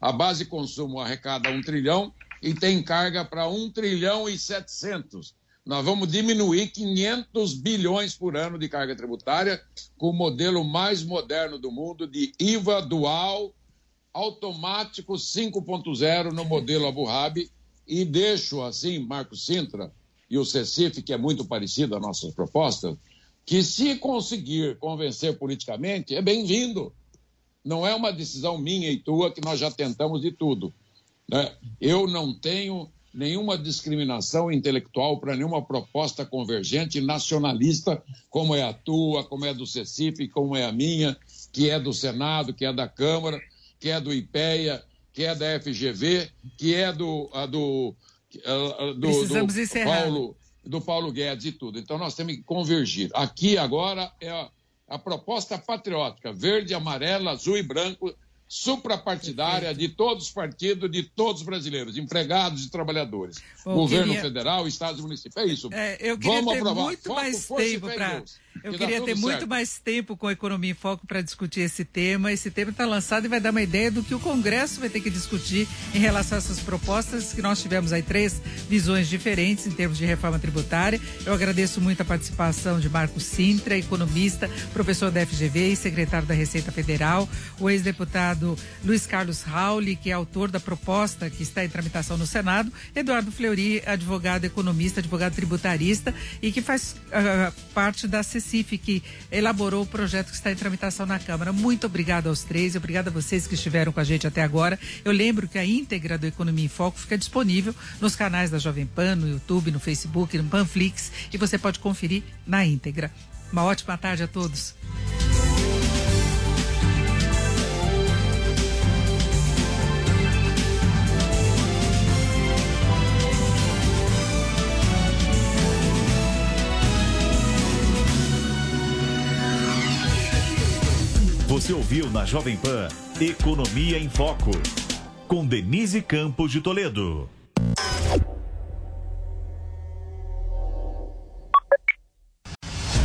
A base consumo arrecada 1 trilhão e tem carga para 1 trilhão e 700. Nós vamos diminuir 500 bilhões por ano de carga tributária com o modelo mais moderno do mundo de IVA dual automático 5.0 no modelo Abu Dhabi e deixo assim, Marco Sintra e o CECIF, que é muito parecido às nossas propostas, que se conseguir convencer politicamente, é bem-vindo. Não é uma decisão minha e tua que nós já tentamos de tudo. Né? Eu não tenho nenhuma discriminação intelectual para nenhuma proposta convergente nacionalista, como é a tua, como é do CECIF, como é a minha, que é do Senado, que é da Câmara, que é do IPEA, que é da FGV, que é do, a, do, a, do, do Paulo, do Paulo Guedes e tudo. Então nós temos que convergir. Aqui agora é a, a proposta patriótica, verde, amarela, azul e branco, suprapartidária de todos os partidos, de todos os brasileiros, empregados e trabalhadores. Bom, Governo queria... federal, estados e municípios. É isso. É, eu queria Vamos ter aprovar. muito Foco, mais tempo para eu queria ter muito mais tempo com a Economia em Foco para discutir esse tema. Esse tema está lançado e vai dar uma ideia do que o Congresso vai ter que discutir em relação a essas propostas, que nós tivemos aí três visões diferentes em termos de reforma tributária. Eu agradeço muito a participação de Marco Sintra, economista, professor da FGV e secretário da Receita Federal, o ex-deputado Luiz Carlos Rauli, que é autor da proposta que está em tramitação no Senado, Eduardo Fleury, advogado economista, advogado tributarista e que faz uh, parte da CICIF, que elaborou o projeto que está em tramitação na Câmara. Muito obrigado aos três, obrigado a vocês que estiveram com a gente até agora. Eu lembro que a íntegra do Economia em Foco fica disponível nos canais da Jovem Pan, no YouTube, no Facebook, no Panflix, e você pode conferir na íntegra. Uma ótima tarde a todos. Você ouviu na Jovem Pan Economia em Foco, com Denise Campos de Toledo.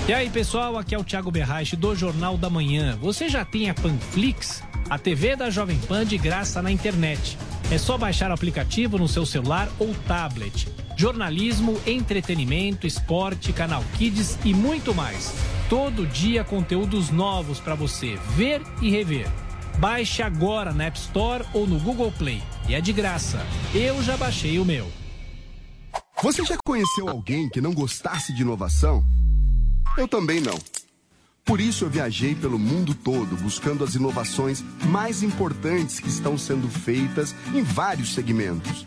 E aí, pessoal, aqui é o Thiago Berraich do Jornal da Manhã. Você já tem a Panflix? A TV da Jovem Pan de graça na internet. É só baixar o aplicativo no seu celular ou tablet. Jornalismo, entretenimento, esporte, canal Kids e muito mais. Todo dia conteúdos novos para você ver e rever. Baixe agora na App Store ou no Google Play. E é de graça. Eu já baixei o meu. Você já conheceu alguém que não gostasse de inovação? Eu também não. Por isso eu viajei pelo mundo todo buscando as inovações mais importantes que estão sendo feitas em vários segmentos.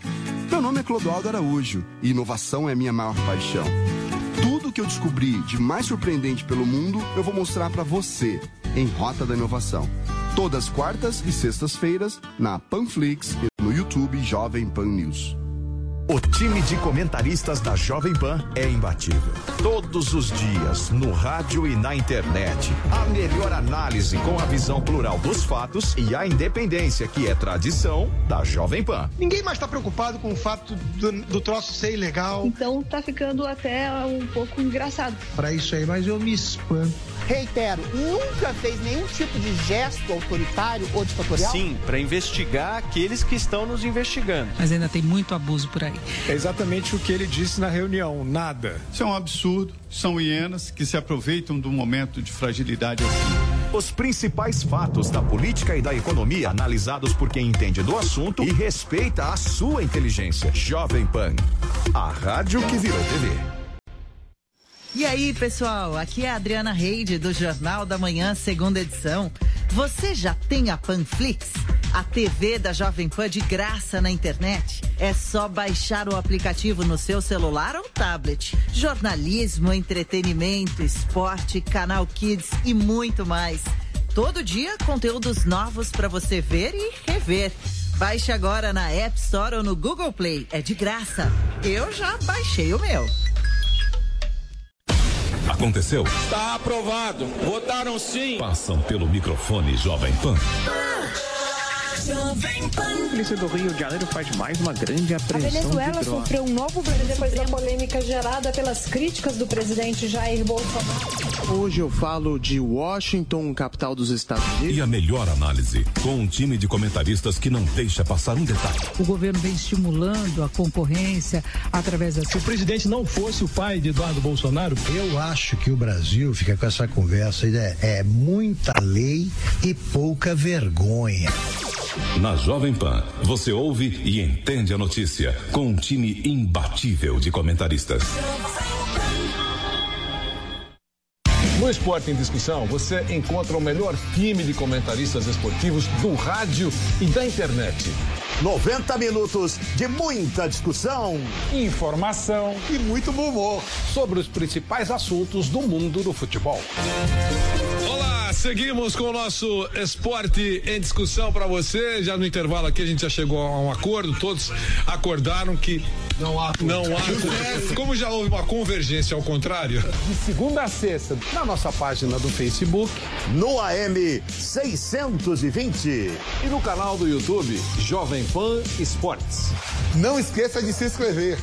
Meu nome é Clodoaldo Araújo e inovação é minha maior paixão. Tudo que eu descobri de mais surpreendente pelo mundo, eu vou mostrar para você em Rota da Inovação. Todas quartas e sextas-feiras na Panflix e no YouTube Jovem Pan News. O time de comentaristas da Jovem Pan é imbatível. Todos os dias, no rádio e na internet. A melhor análise com a visão plural dos fatos e a independência que é tradição da Jovem Pan. Ninguém mais está preocupado com o fato do, do, troço ser ilegal. Então tá ficando até um pouco engraçado. Para isso aí, mas eu me espanto. Reitero, nunca fez nenhum tipo de gesto autoritário ou ditatorial? Sim, para investigar aqueles que estão nos investigando. Mas ainda tem muito abuso por aí. É exatamente o que ele disse na reunião: nada. Isso é um absurdo. São hienas que se aproveitam do momento de fragilidade assim. Os principais fatos da política e da economia analisados por quem entende do assunto e respeita a sua inteligência. Jovem Pan, a rádio que virou TV. E aí, pessoal, aqui é a Adriana Reide do Jornal da Manhã, segunda edição. Você já tem a Panflix? A TV da Jovem Pan de graça na internet? É só baixar o aplicativo no seu celular ou tablet. Jornalismo, entretenimento, esporte, canal Kids e muito mais. Todo dia, conteúdos novos para você ver e rever. Baixe agora na App Store ou no Google Play. É de graça. Eu já baixei o meu. Aconteceu? Está aprovado. Votaram sim. Passam pelo microfone Jovem Pan. A polícia do Rio de Janeiro faz mais uma grande apreensão. A Venezuela sofreu um novo depois da polêmica gerada pelas críticas do presidente Jair Bolsonaro. Hoje eu falo de Washington, capital dos Estados Unidos. E a melhor análise, com um time de comentaristas que não deixa passar um detalhe. O governo vem estimulando a concorrência através da. Se o presidente não fosse o pai de Eduardo Bolsonaro. Eu acho que o Brasil fica com essa conversa, é, é muita lei e pouca vergonha. Na Jovem Pan, você ouve e entende a notícia com um time imbatível de comentaristas. No Esporte em Discussão, você encontra o melhor time de comentaristas esportivos do rádio e da internet. 90 minutos de muita discussão, informação e muito bom humor sobre os principais assuntos do mundo do futebol. Olá, seguimos com o nosso esporte em discussão para você. Já no intervalo aqui a gente já chegou a um acordo, todos acordaram que não há não há como já houve uma convergência ao contrário. De segunda a sexta, na nossa página do Facebook, no AM 620 e no canal do YouTube Jovem Pan Esportes. Não esqueça de se inscrever.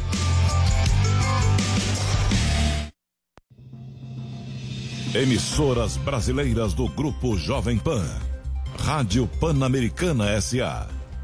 Emissoras brasileiras do Grupo Jovem Pan. Rádio Pan-Americana SA.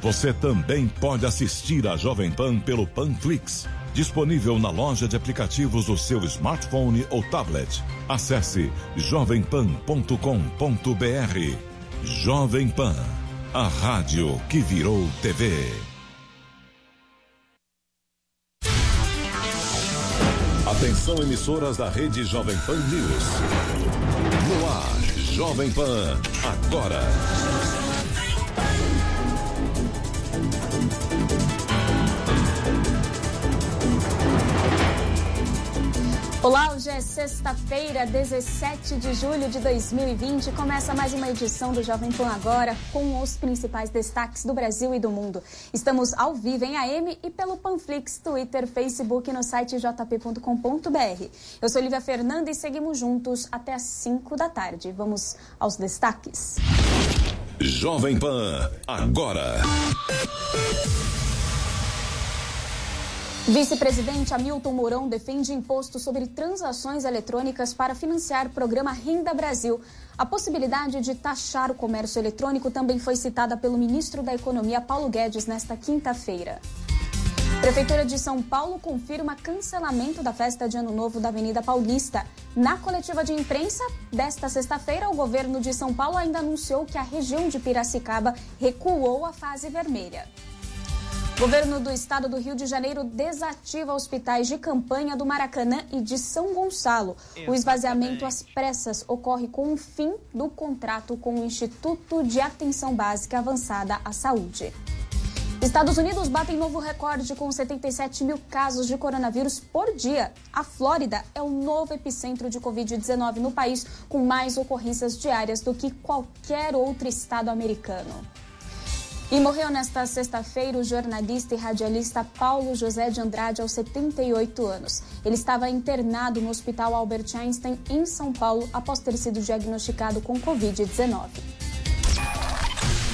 Você também pode assistir a Jovem Pan pelo Panflix, disponível na loja de aplicativos do seu smartphone ou tablet. Acesse jovempan.com.br. Jovem Pan, a rádio que virou TV. Atenção emissoras da rede Jovem Pan News. No ar, Jovem Pan, agora. Olá, hoje é sexta-feira, 17 de julho de 2020. Começa mais uma edição do Jovem Pan Agora com os principais destaques do Brasil e do mundo. Estamos ao vivo em AM e pelo Panflix, Twitter, Facebook e no site jp.com.br. Eu sou Lívia Fernanda e seguimos juntos até às 5 da tarde. Vamos aos destaques. Jovem Pan Agora. Vice-presidente Hamilton Mourão defende imposto sobre transações eletrônicas para financiar programa Renda Brasil. A possibilidade de taxar o comércio eletrônico também foi citada pelo ministro da Economia, Paulo Guedes, nesta quinta-feira. Prefeitura de São Paulo confirma cancelamento da festa de Ano Novo da Avenida Paulista. Na coletiva de imprensa desta sexta-feira, o governo de São Paulo ainda anunciou que a região de Piracicaba recuou a fase vermelha. Governo do estado do Rio de Janeiro desativa hospitais de campanha do Maracanã e de São Gonçalo. O esvaziamento às pressas ocorre com o fim do contrato com o Instituto de Atenção Básica Avançada à Saúde. Estados Unidos batem novo recorde com 77 mil casos de coronavírus por dia. A Flórida é o novo epicentro de Covid-19 no país, com mais ocorrências diárias do que qualquer outro estado americano. E morreu nesta sexta-feira o jornalista e radialista Paulo José de Andrade, aos 78 anos. Ele estava internado no Hospital Albert Einstein, em São Paulo, após ter sido diagnosticado com Covid-19.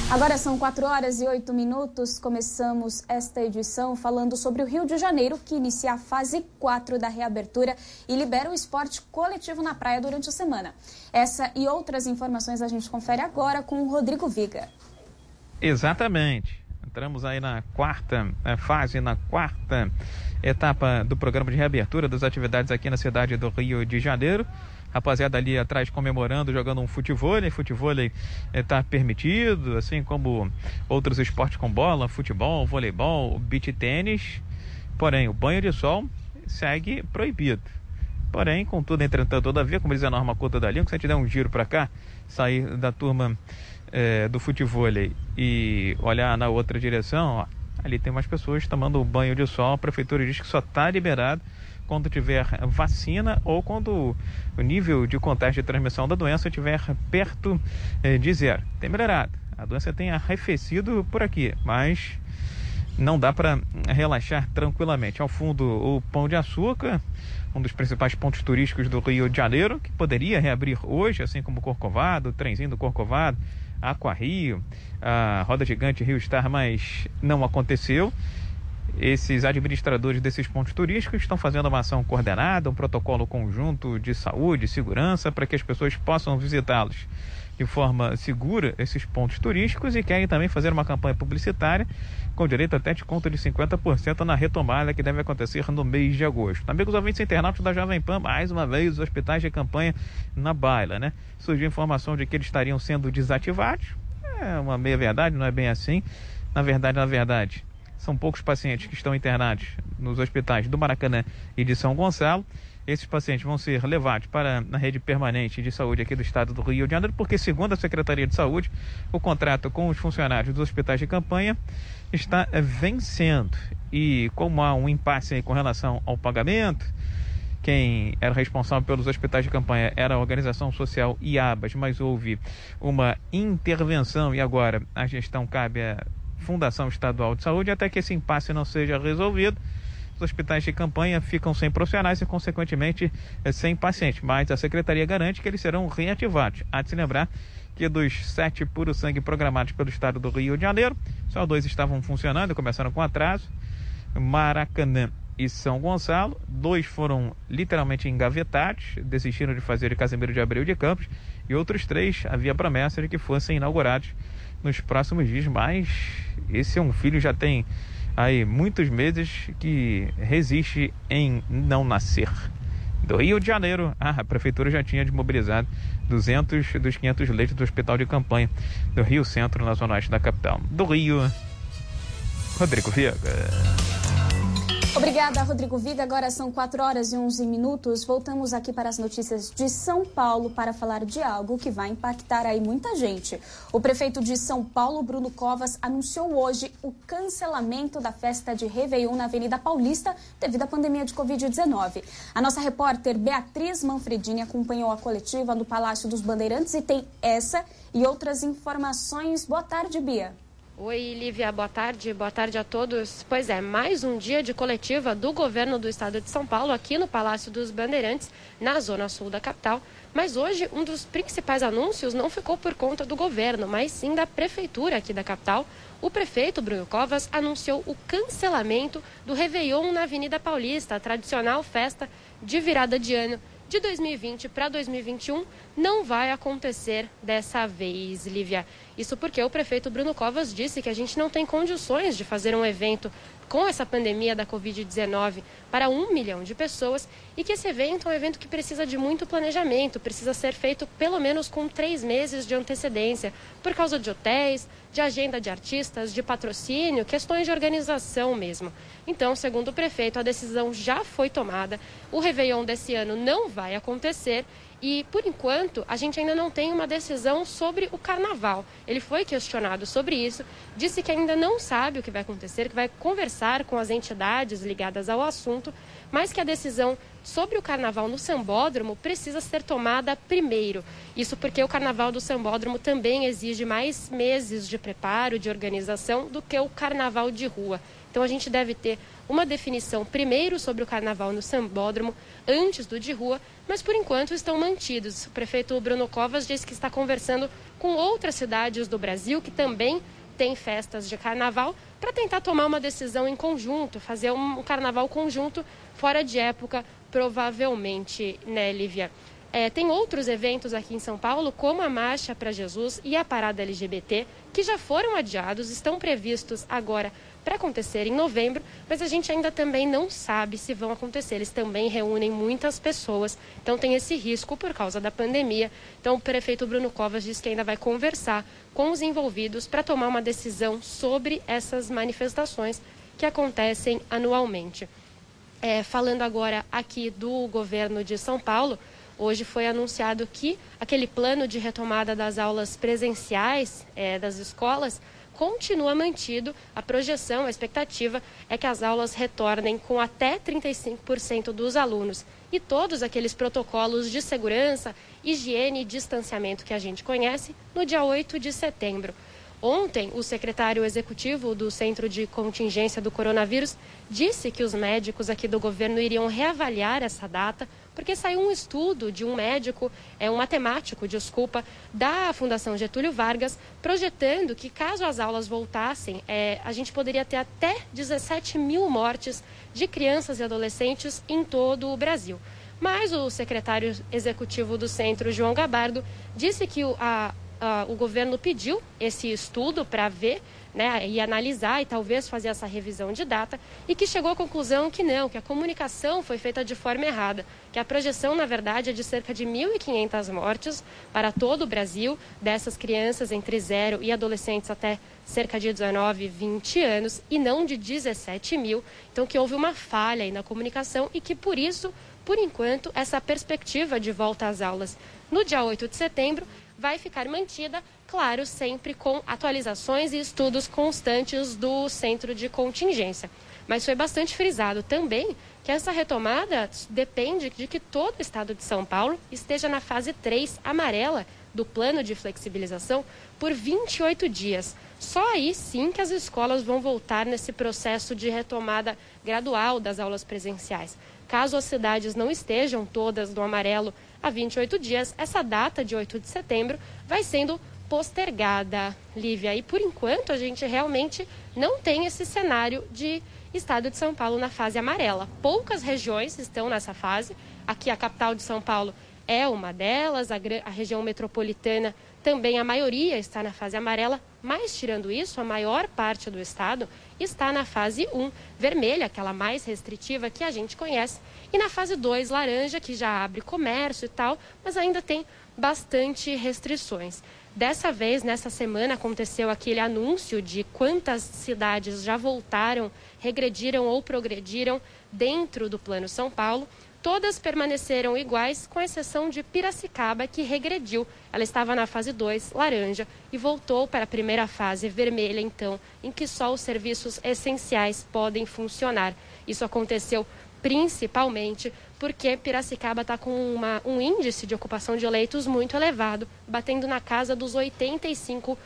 Agora são 4 horas e 8 minutos. Começamos esta edição falando sobre o Rio de Janeiro, que inicia a fase 4 da reabertura e libera o esporte coletivo na praia durante a semana. Essa e outras informações a gente confere agora com o Rodrigo Viga. Exatamente. Entramos aí na quarta eh, fase, na quarta etapa do programa de reabertura das atividades aqui na cidade do Rio de Janeiro. Rapaziada ali atrás comemorando, jogando um futebol. Futebol está permitido, assim como outros esportes com bola, futebol, voleibol, beach tênis. Porém, o banho de sol segue proibido. Porém, contudo, entretanto, todavia, como diz a norma culta da língua, se a gente der um giro para cá, sair da turma é, do futebol e olhar na outra direção, ó, ali tem umas pessoas tomando banho de sol. A prefeitura diz que só está liberado quando tiver vacina ou quando o nível de contágio de transmissão da doença estiver perto eh, de zero. Tem melhorado. A doença tem arrefecido por aqui, mas não dá para relaxar tranquilamente. Ao fundo, o Pão de Açúcar, um dos principais pontos turísticos do Rio de Janeiro, que poderia reabrir hoje, assim como o Corcovado, o trenzinho do Corcovado, Aqua Rio, a Roda Gigante Rio Star, mas não aconteceu. Esses administradores desses pontos turísticos estão fazendo uma ação coordenada, um protocolo conjunto de saúde segurança para que as pessoas possam visitá-los de forma segura esses pontos turísticos e querem também fazer uma campanha publicitária com direito até de conta de 50% na retomada que deve acontecer no mês de agosto. Amigos ouvintes internautas da Jovem Pan, mais uma vez os hospitais de campanha na baila, né? Surgiu informação de que eles estariam sendo desativados. É uma meia verdade, não é bem assim. Na verdade, na verdade, são poucos pacientes que estão internados nos hospitais do Maracanã e de São Gonçalo. Esses pacientes vão ser levados para a rede permanente de saúde aqui do estado do Rio de Janeiro, porque, segundo a Secretaria de Saúde, o contrato com os funcionários dos hospitais de campanha está vencendo. E como há um impasse com relação ao pagamento, quem era responsável pelos hospitais de campanha era a organização social IABAS, mas houve uma intervenção e agora a gestão cabe à Fundação Estadual de Saúde até que esse impasse não seja resolvido os hospitais de campanha ficam sem profissionais e, consequentemente, eh, sem pacientes. Mas a secretaria garante que eles serão reativados. Há de se lembrar que dos sete puro sangue programados pelo estado do Rio de Janeiro, só dois estavam funcionando, começaram com atraso. Maracanã e São Gonçalo. Dois foram literalmente engavetados, desistiram de fazer o Casimiro de Abreu de Campos. E outros três havia promessa de que fossem inaugurados nos próximos dias. Mas esse é um filho já tem aí muitos meses que resiste em não nascer. Do Rio de Janeiro, a prefeitura já tinha desmobilizado 200 dos 500 leitos do hospital de campanha do Rio Centro, na zona oeste da capital. Do Rio, Rodrigo Viega. Obrigada, Rodrigo Viga. Agora são 4 horas e 11 minutos. Voltamos aqui para as notícias de São Paulo para falar de algo que vai impactar aí muita gente. O prefeito de São Paulo, Bruno Covas, anunciou hoje o cancelamento da festa de Réveillon na Avenida Paulista devido à pandemia de Covid-19. A nossa repórter Beatriz Manfredini acompanhou a coletiva no Palácio dos Bandeirantes e tem essa e outras informações. Boa tarde, Bia. Oi, Lívia, boa tarde. Boa tarde a todos. Pois é, mais um dia de coletiva do governo do estado de São Paulo aqui no Palácio dos Bandeirantes, na zona sul da capital. Mas hoje, um dos principais anúncios não ficou por conta do governo, mas sim da prefeitura aqui da capital. O prefeito Bruno Covas anunciou o cancelamento do Réveillon na Avenida Paulista, a tradicional festa de virada de ano de 2020 para 2021 não vai acontecer dessa vez, Lívia. Isso porque o prefeito Bruno Covas disse que a gente não tem condições de fazer um evento com essa pandemia da Covid-19 para um milhão de pessoas e que esse evento é um evento que precisa de muito planejamento, precisa ser feito pelo menos com três meses de antecedência, por causa de hotéis, de agenda de artistas, de patrocínio, questões de organização mesmo. Então, segundo o prefeito, a decisão já foi tomada, o Réveillon desse ano não vai acontecer e, por enquanto, a gente ainda não tem uma decisão sobre o carnaval. Ele foi questionado sobre isso, disse que ainda não sabe o que vai acontecer, que vai conversar com as entidades ligadas ao assunto, mas que a decisão sobre o carnaval no Sambódromo precisa ser tomada primeiro. Isso porque o carnaval do Sambódromo também exige mais meses de preparo, de organização, do que o carnaval de rua. Então a gente deve ter uma definição primeiro sobre o carnaval no Sambódromo, antes do de rua, mas por enquanto estão mantidos. O prefeito Bruno Covas disse que está conversando com outras cidades do Brasil que também têm festas de carnaval para tentar tomar uma decisão em conjunto, fazer um carnaval conjunto fora de época, provavelmente, né, Lívia? É, tem outros eventos aqui em São Paulo, como a Marcha para Jesus e a Parada LGBT, que já foram adiados, estão previstos agora para acontecer em novembro, mas a gente ainda também não sabe se vão acontecer. Eles também reúnem muitas pessoas, então tem esse risco por causa da pandemia. Então o prefeito Bruno Covas diz que ainda vai conversar com os envolvidos para tomar uma decisão sobre essas manifestações que acontecem anualmente. É, falando agora aqui do governo de São Paulo, Hoje foi anunciado que aquele plano de retomada das aulas presenciais é, das escolas continua mantido. A projeção, a expectativa é que as aulas retornem com até 35% dos alunos e todos aqueles protocolos de segurança, higiene e distanciamento que a gente conhece no dia 8 de setembro. Ontem, o secretário executivo do Centro de Contingência do Coronavírus disse que os médicos aqui do governo iriam reavaliar essa data, porque saiu um estudo de um médico, é um matemático, desculpa, da Fundação Getúlio Vargas, projetando que caso as aulas voltassem, é, a gente poderia ter até 17 mil mortes de crianças e adolescentes em todo o Brasil. Mas o secretário executivo do centro, João Gabardo, disse que a, uh, o governo pediu esse estudo para ver né, e analisar e talvez fazer essa revisão de data e que chegou à conclusão que não, que a comunicação foi feita de forma errada, que a projeção, na verdade, é de cerca de 1.500 mortes para todo o Brasil, dessas crianças entre 0 e adolescentes até cerca de 19, 20 anos e não de 17 mil. Então, que houve uma falha aí na comunicação e que, por isso, por enquanto, essa perspectiva de volta às aulas no dia 8 de setembro vai ficar mantida, claro, sempre com atualizações e estudos constantes do centro de contingência. Mas foi bastante frisado também que essa retomada depende de que todo o estado de São Paulo esteja na fase 3 amarela do plano de flexibilização por 28 dias. Só aí sim que as escolas vão voltar nesse processo de retomada gradual das aulas presenciais. Caso as cidades não estejam todas no amarelo há 28 dias, essa data de 8 de setembro vai sendo postergada, Lívia. E por enquanto a gente realmente não tem esse cenário de estado de São Paulo na fase amarela. Poucas regiões estão nessa fase. Aqui a capital de São Paulo é uma delas, a, a região metropolitana também a maioria está na fase amarela, mas tirando isso, a maior parte do estado está na fase 1, vermelha, aquela mais restritiva que a gente conhece, e na fase 2, laranja, que já abre comércio e tal, mas ainda tem bastante restrições. Dessa vez, nessa semana, aconteceu aquele anúncio de quantas cidades já voltaram, regrediram ou progrediram dentro do Plano São Paulo. Todas permaneceram iguais, com exceção de Piracicaba, que regrediu. Ela estava na fase 2, laranja, e voltou para a primeira fase, vermelha, então, em que só os serviços essenciais podem funcionar. Isso aconteceu principalmente porque Piracicaba está com uma, um índice de ocupação de leitos muito elevado, batendo na casa dos 85%.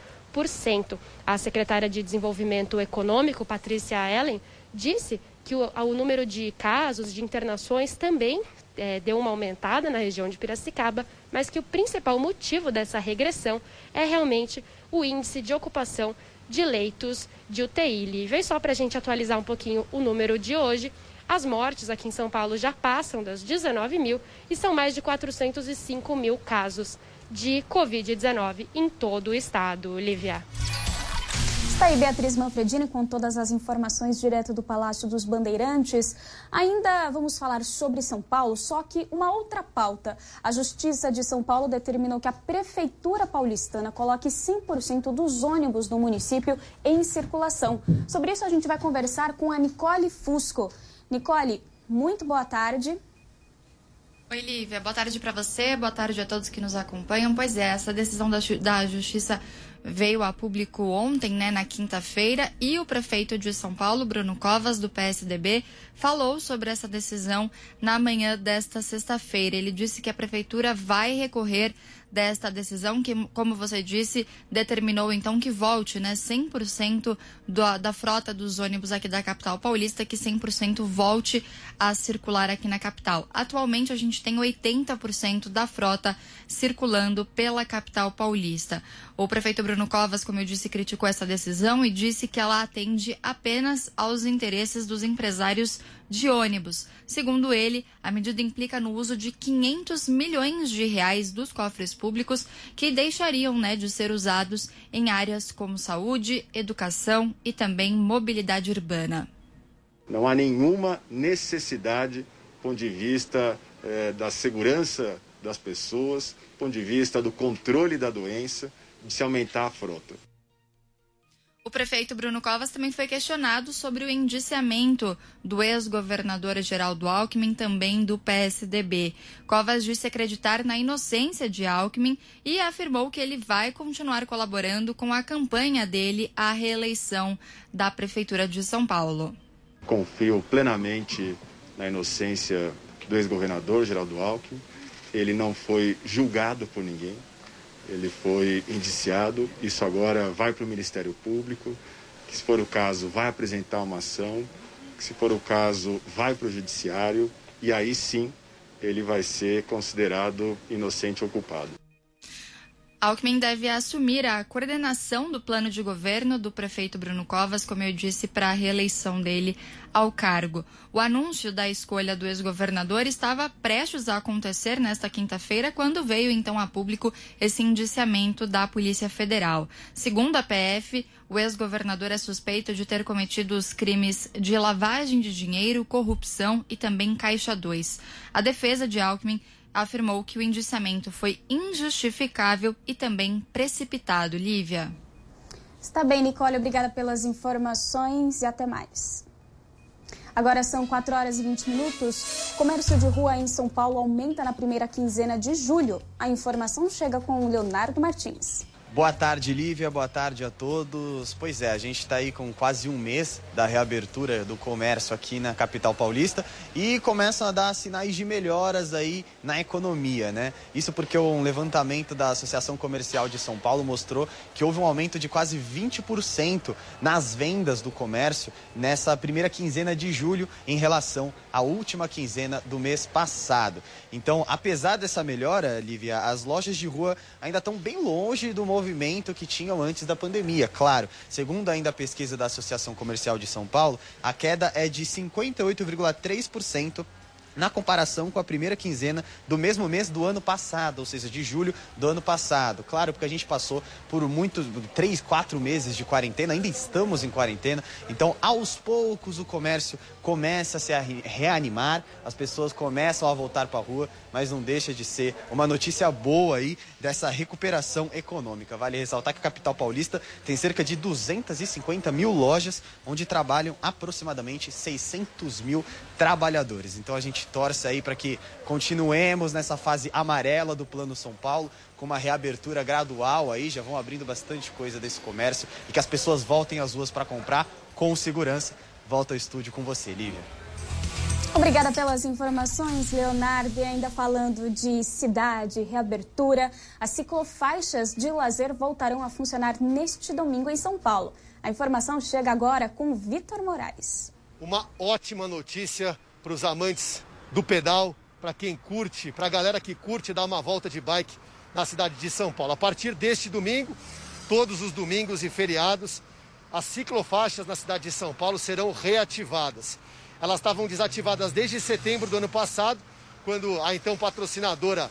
A secretária de Desenvolvimento Econômico, Patrícia Ellen, disse que o, o número de casos de internações também é, deu uma aumentada na região de Piracicaba, mas que o principal motivo dessa regressão é realmente o índice de ocupação de leitos de UTI. Vem só para a gente atualizar um pouquinho o número de hoje. As mortes aqui em São Paulo já passam das 19 mil e são mais de 405 mil casos de Covid-19 em todo o estado. Lívia. Está aí Beatriz Manfredini com todas as informações direto do Palácio dos Bandeirantes. Ainda vamos falar sobre São Paulo, só que uma outra pauta. A Justiça de São Paulo determinou que a Prefeitura paulistana coloque 100% dos ônibus do município em circulação. Sobre isso a gente vai conversar com a Nicole Fusco. Nicole, muito boa tarde. Oi, Lívia. Boa tarde para você, boa tarde a todos que nos acompanham. Pois é, essa decisão da, da Justiça veio a público ontem, né, na quinta-feira, e o prefeito de São Paulo, Bruno Covas, do PSDB, falou sobre essa decisão na manhã desta sexta-feira. Ele disse que a prefeitura vai recorrer desta decisão, que, como você disse, determinou então que volte né, 100% do, da frota dos ônibus aqui da capital paulista, que 100% volte a circular aqui na capital. Atualmente a gente tem 80% da frota circulando pela capital paulista. O prefeito Bruno Covas, como eu disse, criticou essa decisão e disse que ela atende apenas aos interesses dos empresários de ônibus. Segundo ele, a medida implica no uso de 500 milhões de reais dos cofres públicos que deixariam né, de ser usados em áreas como saúde, educação e também mobilidade urbana. Não há nenhuma necessidade, do ponto de vista eh, da segurança das pessoas, do ponto de vista do controle da doença, de se aumentar a frota. O prefeito Bruno Covas também foi questionado sobre o indiciamento do ex-governador Geraldo Alckmin, também do PSDB. Covas disse acreditar na inocência de Alckmin e afirmou que ele vai continuar colaborando com a campanha dele à reeleição da Prefeitura de São Paulo. Confio plenamente na inocência do ex-governador Geraldo Alckmin. Ele não foi julgado por ninguém ele foi indiciado, isso agora vai para o Ministério Público, que se for o caso vai apresentar uma ação, que se for o caso vai para o Judiciário. E aí sim ele vai ser considerado inocente ou culpado. Alckmin deve assumir a coordenação do plano de governo do prefeito Bruno Covas, como eu disse, para a reeleição dele ao cargo. O anúncio da escolha do ex-governador estava prestes a acontecer nesta quinta-feira, quando veio então a público esse indiciamento da Polícia Federal. Segundo a PF, o ex-governador é suspeito de ter cometido os crimes de lavagem de dinheiro, corrupção e também Caixa 2. A defesa de Alckmin afirmou que o indiciamento foi injustificável e também precipitado. Lívia. Está bem, Nicole. Obrigada pelas informações e até mais. Agora são 4 horas e 20 minutos. Comércio de rua em São Paulo aumenta na primeira quinzena de julho. A informação chega com o Leonardo Martins. Boa tarde, Lívia. Boa tarde a todos. Pois é, a gente está aí com quase um mês da reabertura do comércio aqui na capital paulista e começam a dar sinais de melhoras aí na economia, né? Isso porque um levantamento da Associação Comercial de São Paulo mostrou que houve um aumento de quase 20% nas vendas do comércio nessa primeira quinzena de julho em relação à última quinzena do mês passado. Então, apesar dessa melhora, Lívia, as lojas de rua ainda estão bem longe do movimento que tinham antes da pandemia. Claro, segundo ainda a pesquisa da Associação Comercial de São Paulo, a queda é de 58,3% na comparação com a primeira quinzena do mesmo mês do ano passado, ou seja, de julho do ano passado. Claro, porque a gente passou por muitos, três, quatro meses de quarentena, ainda estamos em quarentena, então aos poucos o comércio começa a se reanimar, as pessoas começam a voltar para a rua, mas não deixa de ser uma notícia boa aí dessa recuperação econômica. Vale ressaltar que a capital paulista tem cerca de 250 mil lojas, onde trabalham aproximadamente 600 mil trabalhadores. Então a gente torce aí para que continuemos nessa fase amarela do Plano São Paulo, com uma reabertura gradual aí, já vão abrindo bastante coisa desse comércio e que as pessoas voltem às ruas para comprar com segurança Volto ao estúdio com você, Lívia. Obrigada pelas informações, Leonardo. E ainda falando de cidade, reabertura, as ciclofaixas de lazer voltarão a funcionar neste domingo em São Paulo. A informação chega agora com Vitor Moraes. Uma ótima notícia para os amantes do pedal, para quem curte, para a galera que curte dar uma volta de bike na cidade de São Paulo. A partir deste domingo, todos os domingos e feriados, as ciclofaixas na cidade de São Paulo serão reativadas. Elas estavam desativadas desde setembro do ano passado, quando a então patrocinadora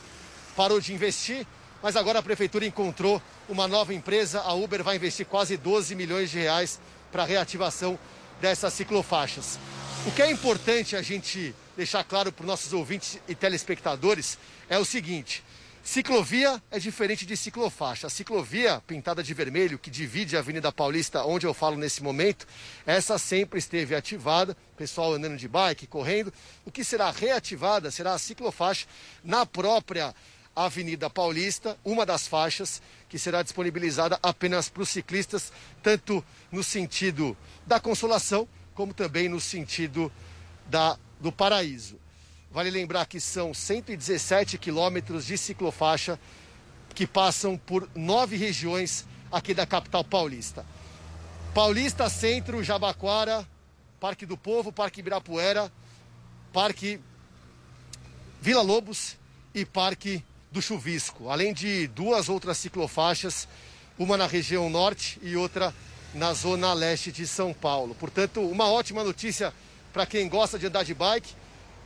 parou de investir, mas agora a prefeitura encontrou uma nova empresa, a Uber vai investir quase 12 milhões de reais para a reativação dessas ciclofaixas. O que é importante a gente deixar claro para os nossos ouvintes e telespectadores é o seguinte: Ciclovia é diferente de ciclofaixa. A ciclovia pintada de vermelho, que divide a Avenida Paulista, onde eu falo nesse momento, essa sempre esteve ativada, pessoal andando de bike, correndo. O que será reativada será a ciclofaixa na própria Avenida Paulista, uma das faixas que será disponibilizada apenas para os ciclistas, tanto no sentido da Consolação, como também no sentido da, do Paraíso. Vale lembrar que são 117 quilômetros de ciclofaixa que passam por nove regiões aqui da capital paulista. Paulista, Centro, Jabaquara, Parque do Povo, Parque Ibirapuera, Parque Vila Lobos e Parque do Chuvisco, além de duas outras ciclofaixas, uma na região norte e outra na zona leste de São Paulo. Portanto, uma ótima notícia para quem gosta de andar de bike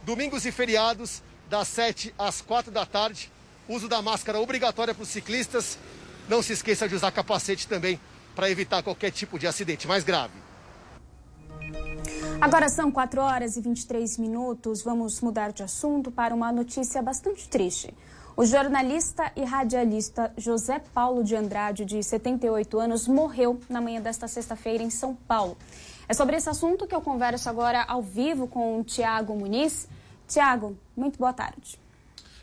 Domingos e feriados, das 7 às 4 da tarde. Uso da máscara obrigatória para os ciclistas. Não se esqueça de usar capacete também para evitar qualquer tipo de acidente mais grave. Agora são 4 horas e 23 minutos. Vamos mudar de assunto para uma notícia bastante triste. O jornalista e radialista José Paulo de Andrade, de 78 anos, morreu na manhã desta sexta-feira em São Paulo. É sobre esse assunto que eu converso agora ao vivo com o Tiago Muniz. Tiago, muito boa tarde.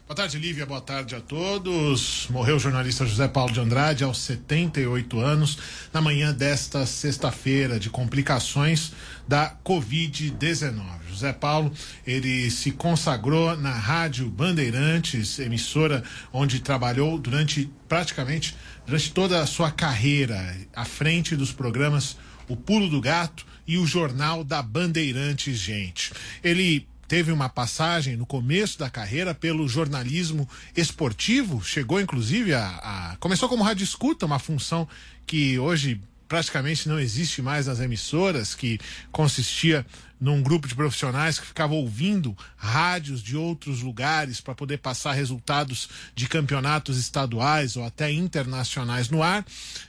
Boa tarde, Lívia. Boa tarde a todos. Morreu o jornalista José Paulo de Andrade aos 78 anos, na manhã desta sexta-feira, de complicações da Covid-19. José Paulo, ele se consagrou na Rádio Bandeirantes, emissora onde trabalhou durante praticamente durante toda a sua carreira, à frente dos programas O Pulo do Gato e o Jornal da Bandeirantes, gente. Ele teve uma passagem no começo da carreira pelo jornalismo esportivo, chegou inclusive a, a, começou como rádio escuta, uma função que hoje praticamente não existe mais nas emissoras, que consistia num grupo de profissionais que ficava ouvindo rádios de outros lugares para poder passar resultados de campeonatos estaduais ou até internacionais no ar.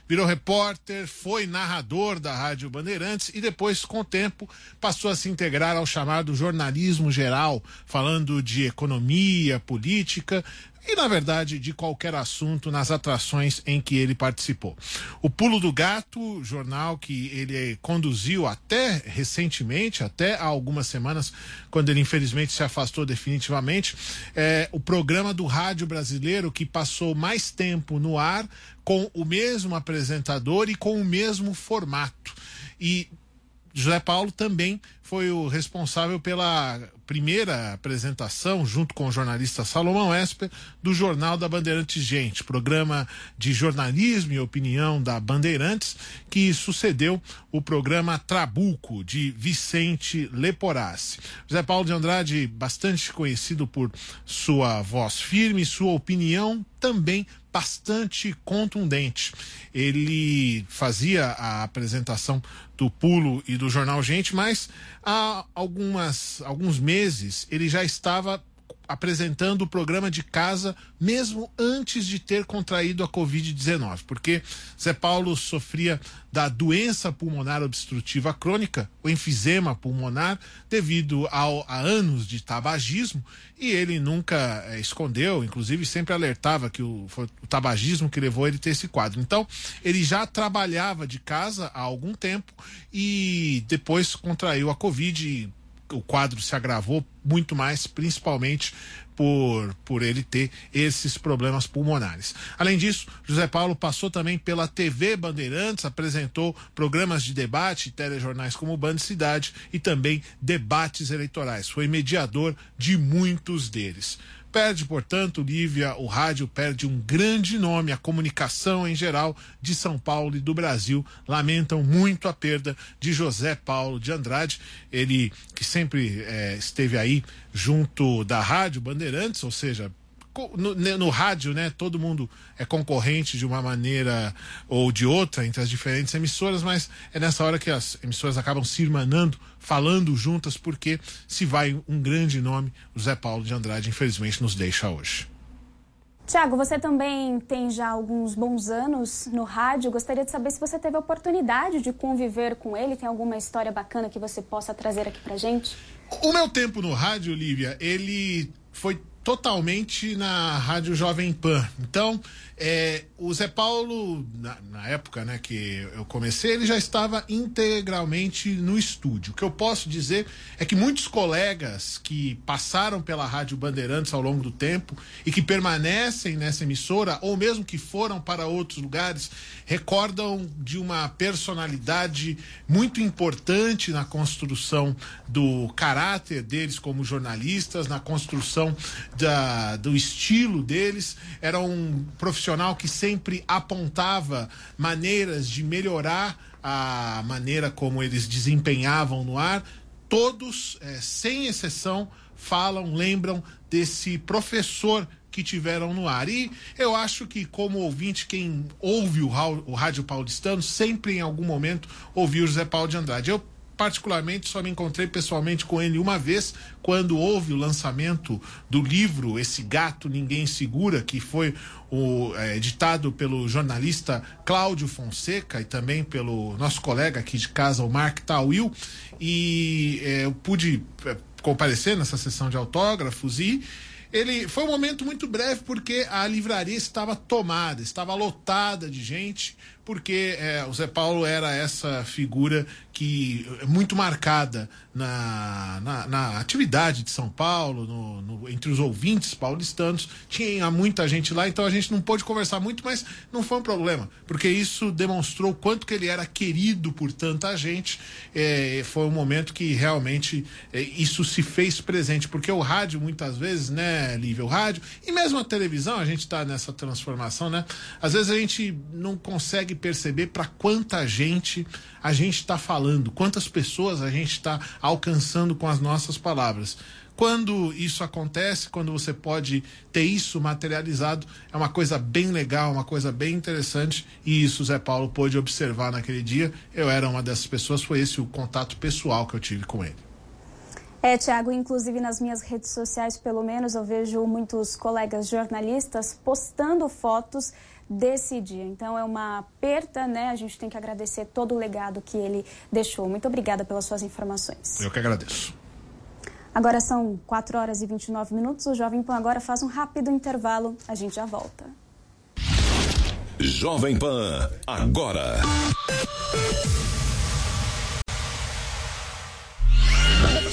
Virou repórter, foi narrador da Rádio Bandeirantes e depois, com o tempo, passou a se integrar ao chamado jornalismo geral, falando de economia, política, e, na verdade, de qualquer assunto nas atrações em que ele participou. O Pulo do Gato, jornal que ele conduziu até recentemente, até há algumas semanas, quando ele infelizmente se afastou definitivamente, é o programa do rádio brasileiro que passou mais tempo no ar com o mesmo apresentador e com o mesmo formato. E José Paulo também foi o responsável pela primeira apresentação, junto com o jornalista Salomão Esper, do Jornal da Bandeirantes Gente, programa de jornalismo e opinião da Bandeirantes, que sucedeu o programa Trabuco, de Vicente Leporassi. José Paulo de Andrade, bastante conhecido por sua voz firme, sua opinião também bastante contundente. Ele fazia a apresentação do Pulo e do Jornal Gente, mas há algumas, alguns meses ele já estava apresentando o programa de casa mesmo antes de ter contraído a Covid-19, porque Zé Paulo sofria da doença pulmonar obstrutiva crônica, o enfisema pulmonar, devido ao, a anos de tabagismo, e ele nunca é, escondeu, inclusive sempre alertava que o, foi o tabagismo que levou ele a ter esse quadro. Então, ele já trabalhava de casa há algum tempo e depois contraiu a Covid o quadro se agravou muito mais, principalmente por, por ele ter esses problemas pulmonares. Além disso, José Paulo passou também pela TV Bandeirantes, apresentou programas de debate, telejornais como Band Cidade e também debates eleitorais. Foi mediador de muitos deles. Perde, portanto, Lívia, o rádio perde um grande nome, a comunicação em geral de São Paulo e do Brasil. Lamentam muito a perda de José Paulo de Andrade, ele que sempre é, esteve aí junto da Rádio Bandeirantes, ou seja, no, no, rádio, né, todo mundo é concorrente de uma maneira ou de outra entre as diferentes emissoras, mas é nessa hora que as emissoras acabam se irmanando, falando juntas, porque se vai um grande nome, o Zé Paulo de Andrade, infelizmente, nos deixa hoje. Tiago, você também tem já alguns bons anos no rádio. Gostaria de saber se você teve a oportunidade de conviver com ele. Tem alguma história bacana que você possa trazer aqui pra gente? O meu tempo no rádio, Lívia, ele foi totalmente na Rádio Jovem Pan. Então, é, o Zé Paulo, na, na, época né, que eu comecei, ele já estava integralmente no estúdio. O que eu posso dizer é que muitos colegas que passaram pela Rádio Bandeirantes ao longo do tempo e que permanecem nessa emissora, ou mesmo que foram para outros lugares, recordam de uma personalidade muito importante na construção do caráter deles como jornalistas, na construção da, do estilo deles. Era um profissional que sempre apontava maneiras de melhorar a maneira como eles desempenhavam no ar. Todos, é, sem exceção, falam, lembram desse professor que tiveram no ar. E eu acho que, como ouvinte, quem ouve o, o Rádio Paulistano, sempre em algum momento ouviu José Paulo de Andrade. Eu particularmente só me encontrei pessoalmente com ele uma vez, quando houve o lançamento do livro Esse Gato Ninguém Segura, que foi o, é, editado pelo jornalista Cláudio Fonseca e também pelo nosso colega aqui de casa, o Mark Tawil. E é, eu pude é, comparecer nessa sessão de autógrafos e ele foi um momento muito breve porque a livraria estava tomada, estava lotada de gente, porque é, o Zé Paulo era essa figura que é muito marcada na, na, na atividade de São Paulo, no, no, entre os ouvintes paulistanos. Tinha muita gente lá, então a gente não pôde conversar muito, mas não foi um problema, porque isso demonstrou quanto que ele era querido por tanta gente. É, foi um momento que realmente é, isso se fez presente, porque o rádio, muitas vezes, né, Lívia, o rádio, e mesmo a televisão, a gente está nessa transformação, né? Às vezes a gente não consegue perceber para quanta gente a gente está falando, quantas pessoas a gente está alcançando com as nossas palavras. Quando isso acontece, quando você pode ter isso materializado, é uma coisa bem legal, uma coisa bem interessante, e isso o Zé Paulo pôde observar naquele dia. Eu era uma dessas pessoas, foi esse o contato pessoal que eu tive com ele. É, Tiago, inclusive nas minhas redes sociais, pelo menos, eu vejo muitos colegas jornalistas postando fotos desse dia. Então é uma perda, né? A gente tem que agradecer todo o legado que ele deixou. Muito obrigada pelas suas informações. Eu que agradeço. Agora são 4 horas e 29 minutos. O Jovem Pan agora faz um rápido intervalo. A gente já volta. Jovem Pan, agora.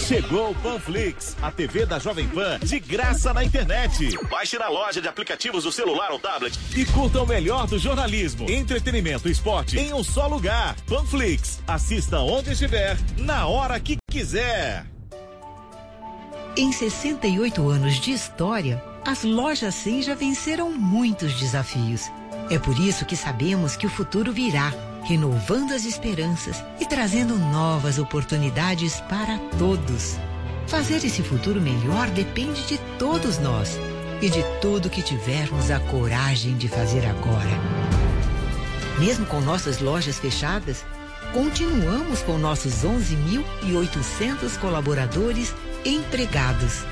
Chegou o Panflix, a TV da Jovem Pan, de graça na internet. Baixe na loja de aplicativos do celular ou tablet e curta o melhor do jornalismo, entretenimento e esporte em um só lugar. Panflix, assista onde estiver, na hora que quiser. Em 68 anos de história, as lojas 100 já venceram muitos desafios. É por isso que sabemos que o futuro virá renovando as esperanças e trazendo novas oportunidades para todos. Fazer esse futuro melhor depende de todos nós e de tudo que tivermos a coragem de fazer agora. Mesmo com nossas lojas fechadas, continuamos com nossos 11.800 colaboradores empregados.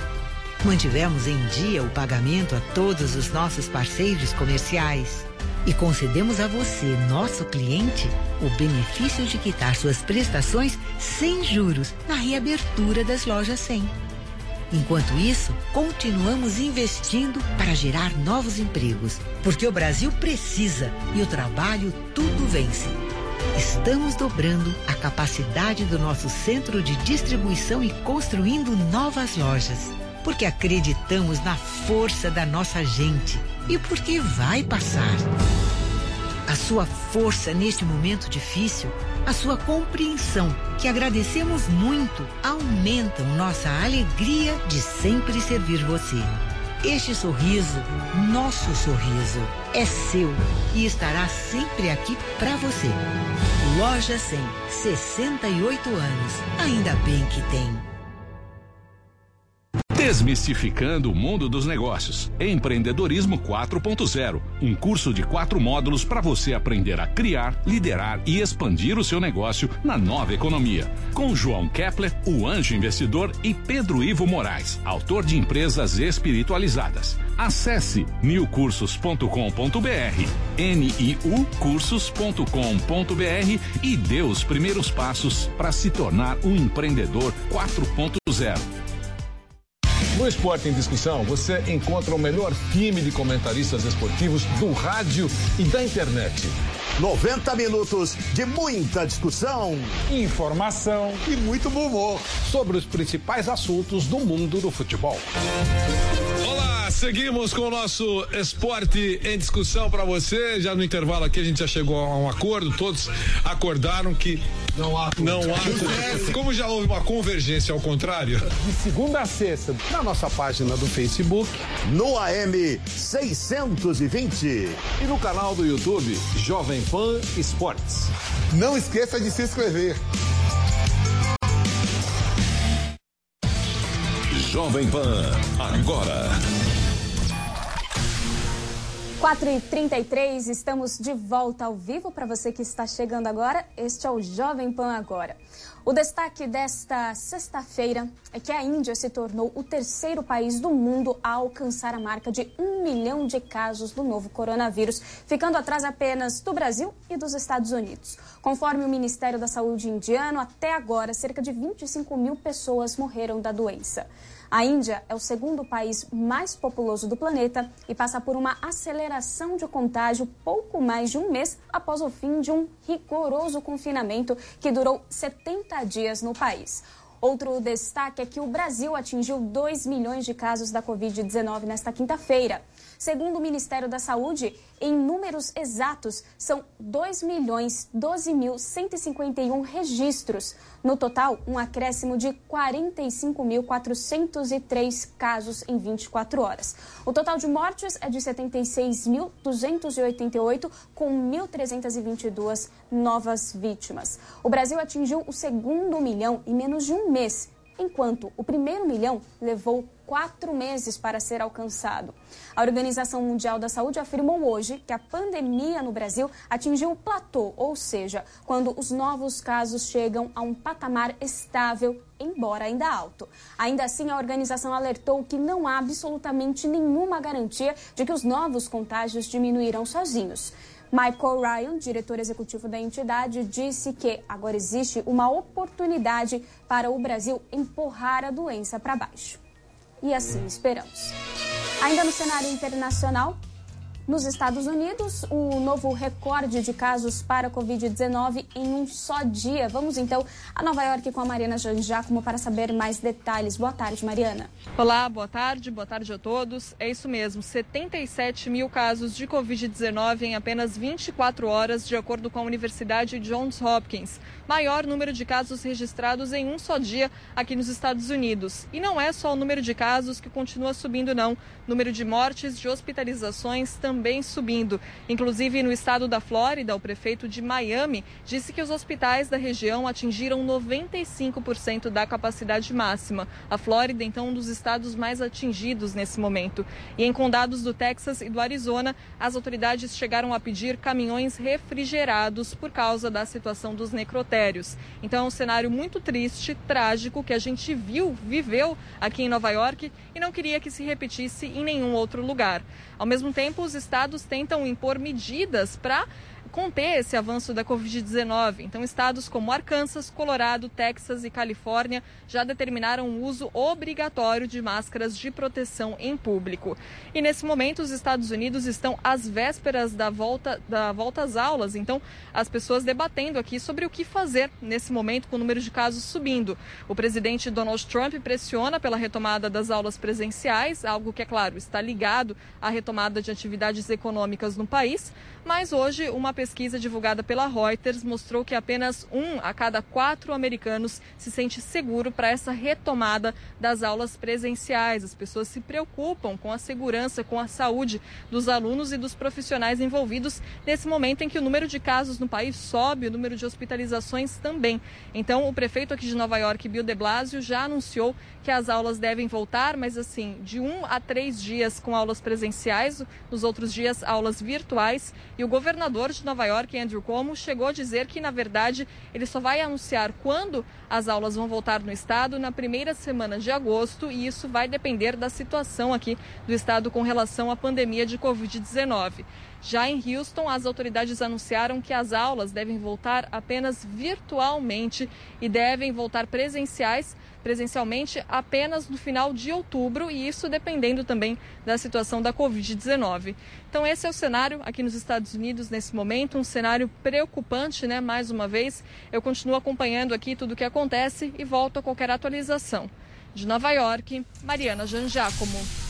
Mantivemos em dia o pagamento a todos os nossos parceiros comerciais e concedemos a você, nosso cliente, o benefício de quitar suas prestações sem juros na reabertura das lojas 100. Enquanto isso, continuamos investindo para gerar novos empregos, porque o Brasil precisa e o trabalho tudo vence. Estamos dobrando a capacidade do nosso centro de distribuição e construindo novas lojas, porque acreditamos na força da nossa gente e porque vai passar. A sua força neste momento difícil, a sua compreensão, que agradecemos muito, aumentam nossa alegria de sempre servir você. Este sorriso, nosso sorriso, é seu e estará sempre aqui para você. Loja 100, 68 anos. Ainda bem que tem. Desmistificando o mundo dos negócios. Empreendedorismo 4.0. Um curso de quatro módulos para você aprender a criar, liderar e expandir o seu negócio na nova economia. Com João Kepler, o anjo investidor, e Pedro Ivo Moraes, autor de Empresas Espiritualizadas. Acesse newcursos.com.br, niucursos.com.br e dê os primeiros passos para se tornar um empreendedor 4.0. No Esporte em Discussão, você encontra o melhor time de comentaristas esportivos do rádio e da internet. 90 minutos de muita discussão, informação e muito bom humor sobre os principais assuntos do mundo do futebol. Olá, seguimos com o nosso esporte em discussão para você. Já no intervalo aqui a gente já chegou a um acordo, todos acordaram que não há não há como já houve uma convergência ao contrário. De segunda a sexta, na nossa página do Facebook, no AM 620 e no canal do YouTube Jovem Pan Esportes. Não esqueça de se inscrever. Jovem Pan, agora. 4 e 33 estamos de volta ao vivo para você que está chegando agora. Este é o Jovem Pan Agora. O destaque desta sexta-feira é que a Índia se tornou o terceiro país do mundo a alcançar a marca de um milhão de casos do novo coronavírus, ficando atrás apenas do Brasil e dos Estados Unidos. Conforme o Ministério da Saúde indiano, até agora, cerca de 25 mil pessoas morreram da doença. A Índia é o segundo país mais populoso do planeta e passa por uma aceleração de contágio pouco mais de um mês após o fim de um rigoroso confinamento que durou 70 dias no país. Outro destaque é que o Brasil atingiu 2 milhões de casos da Covid-19 nesta quinta-feira. Segundo o Ministério da Saúde, em números exatos, são 2 milhões 12 mil 151 registros. No total, um acréscimo de 45.403 casos em 24 horas. O total de mortes é de 76.288, com 1.322 novas vítimas. O Brasil atingiu o segundo milhão em menos de um mês enquanto o primeiro milhão levou quatro meses para ser alcançado. A Organização Mundial da Saúde afirmou hoje que a pandemia no Brasil atingiu o platô, ou seja, quando os novos casos chegam a um patamar estável, embora ainda alto. Ainda assim, a organização alertou que não há absolutamente nenhuma garantia de que os novos contágios diminuirão sozinhos. Michael Ryan, diretor executivo da entidade, disse que agora existe uma oportunidade para o Brasil empurrar a doença para baixo. E assim esperamos. Ainda no cenário internacional, nos Estados Unidos, o novo recorde de casos para Covid-19 em um só dia. Vamos então a Nova York com a Mariana Janjacomo para saber mais detalhes. Boa tarde, Mariana. Olá, boa tarde, boa tarde a todos. É isso mesmo, 77 mil casos de Covid-19 em apenas 24 horas, de acordo com a Universidade Johns Hopkins. Maior número de casos registrados em um só dia aqui nos Estados Unidos. E não é só o número de casos que continua subindo, não. Número de mortes, de hospitalizações também também subindo. Inclusive, no estado da Flórida, o prefeito de Miami disse que os hospitais da região atingiram 95% da capacidade máxima. A Flórida, então, um dos estados mais atingidos nesse momento. E em condados do Texas e do Arizona, as autoridades chegaram a pedir caminhões refrigerados por causa da situação dos necrotérios. Então, é um cenário muito triste, trágico, que a gente viu, viveu aqui em Nova York e não queria que se repetisse em nenhum outro lugar. Ao mesmo tempo, os estados tentam impor medidas para conter esse avanço da Covid-19. Então, estados como Arkansas, Colorado, Texas e Califórnia já determinaram o uso obrigatório de máscaras de proteção em público. E nesse momento, os Estados Unidos estão às vésperas da volta, da volta às aulas. Então, as pessoas debatendo aqui sobre o que fazer nesse momento com o número de casos subindo. O presidente Donald Trump pressiona pela retomada das aulas presenciais, algo que, é claro, está ligado à retomada de atividades econômicas no país. Mas hoje, uma pesquisa divulgada pela Reuters mostrou que apenas um a cada quatro americanos se sente seguro para essa retomada das aulas presenciais. As pessoas se preocupam com a segurança, com a saúde dos alunos e dos profissionais envolvidos nesse momento em que o número de casos no país sobe, o número de hospitalizações também. Então, o prefeito aqui de Nova York, Bill de Blasio, já anunciou que as aulas devem voltar, mas assim, de um a três dias com aulas presenciais, nos outros dias aulas virtuais. E o governador de Nova York, Andrew Cuomo, chegou a dizer que, na verdade, ele só vai anunciar quando as aulas vão voltar no estado na primeira semana de agosto e isso vai depender da situação aqui do estado com relação à pandemia de Covid-19. Já em Houston, as autoridades anunciaram que as aulas devem voltar apenas virtualmente e devem voltar presenciais presencialmente apenas no final de outubro e isso dependendo também da situação da Covid-19. Então esse é o cenário aqui nos Estados Unidos nesse momento, um cenário preocupante, né? Mais uma vez, eu continuo acompanhando aqui tudo o que acontece e volto a qualquer atualização. De Nova York, Mariana Janjacomo.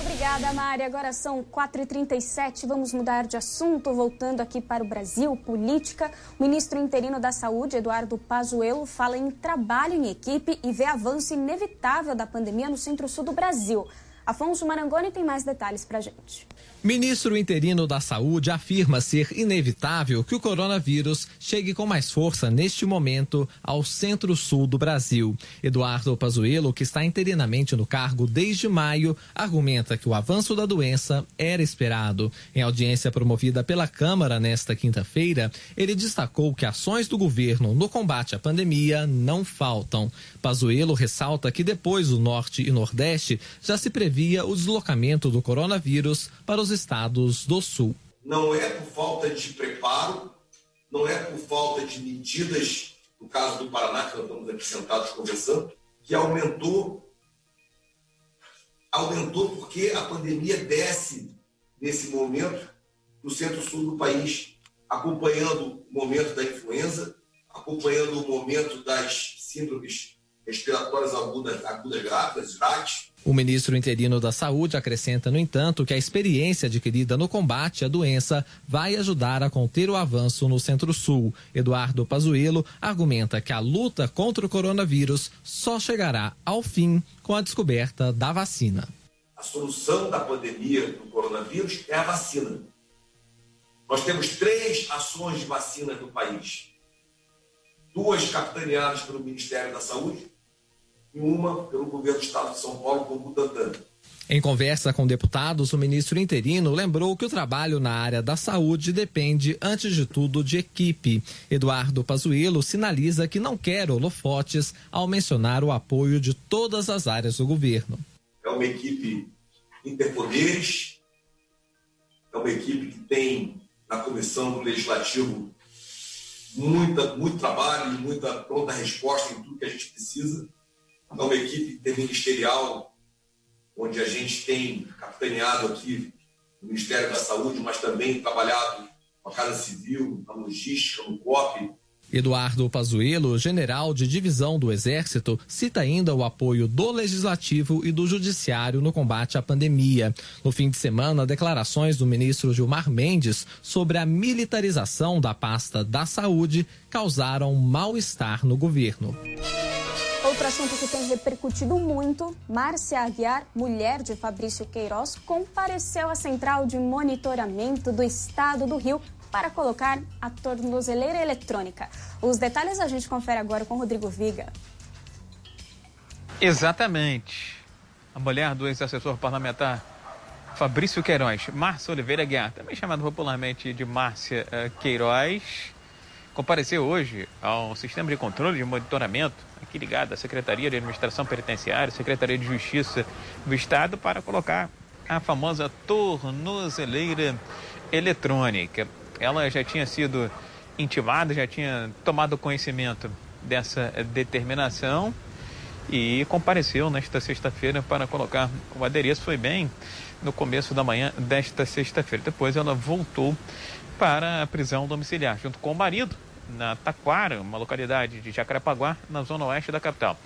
Obrigada, Mari. Agora são 4h37. Vamos mudar de assunto, voltando aqui para o Brasil, política. O ministro interino da Saúde, Eduardo Pazuello, fala em trabalho em equipe e vê avanço inevitável da pandemia no centro-sul do Brasil. Afonso Marangoni tem mais detalhes para gente. Ministro interino da Saúde afirma ser inevitável que o coronavírus chegue com mais força neste momento ao centro-sul do Brasil. Eduardo Pazuello, que está interinamente no cargo desde maio, argumenta que o avanço da doença era esperado. Em audiência promovida pela Câmara nesta quinta-feira, ele destacou que ações do governo no combate à pandemia não faltam. Pazuello ressalta que depois do norte e nordeste já se previa o deslocamento do coronavírus para os estados do sul. Não é por falta de preparo, não é por falta de medidas, no caso do Paraná, que nós estamos aqui sentados conversando, que aumentou aumentou porque a pandemia desce nesse momento no centro-sul do país, acompanhando o momento da influenza, acompanhando o momento das síndromes respiratórias agudas, agudas graves. O ministro interino da Saúde acrescenta, no entanto, que a experiência adquirida no combate à doença vai ajudar a conter o avanço no Centro-Sul. Eduardo Pazuello argumenta que a luta contra o coronavírus só chegará ao fim com a descoberta da vacina. A solução da pandemia do coronavírus é a vacina. Nós temos três ações de vacina no país. Duas capitaneadas pelo Ministério da Saúde, e uma pelo governo do estado de São Paulo com o Butantan. Em conversa com deputados, o ministro interino lembrou que o trabalho na área da saúde depende, antes de tudo, de equipe. Eduardo Pazuello sinaliza que não quer holofotes ao mencionar o apoio de todas as áreas do governo. É uma equipe interpoderes, é uma equipe que tem na comissão do legislativo muita, muito trabalho e muita pronta resposta em tudo que a gente precisa é uma equipe interministerial, onde a gente tem capitaneado aqui o Ministério da Saúde, mas também trabalhado com a Casa Civil, na logística, no COP. Eduardo Pazuello, general de divisão do Exército, cita ainda o apoio do Legislativo e do Judiciário no combate à pandemia. No fim de semana, declarações do ministro Gilmar Mendes sobre a militarização da pasta da saúde causaram mal-estar no governo. Outro assunto que tem repercutido muito, Márcia Aguiar, mulher de Fabrício Queiroz, compareceu à Central de Monitoramento do Estado do Rio para colocar a tornozeleira eletrônica. Os detalhes a gente confere agora com Rodrigo Viga. Exatamente. A mulher do ex-assessor parlamentar Fabrício Queiroz, Márcia Oliveira Guiar, também chamada popularmente de Márcia eh, Queiroz, compareceu hoje ao sistema de controle de monitoramento, aqui ligado à Secretaria de Administração Penitenciária, Secretaria de Justiça do Estado, para colocar a famosa tornozeleira eletrônica. Ela já tinha sido intimada, já tinha tomado conhecimento dessa determinação e compareceu nesta sexta-feira para colocar o adereço. Foi bem no começo da manhã desta sexta-feira. Depois ela voltou para a prisão domiciliar, junto com o marido, na Taquara, uma localidade de Jacarepaguá, na zona oeste da capital.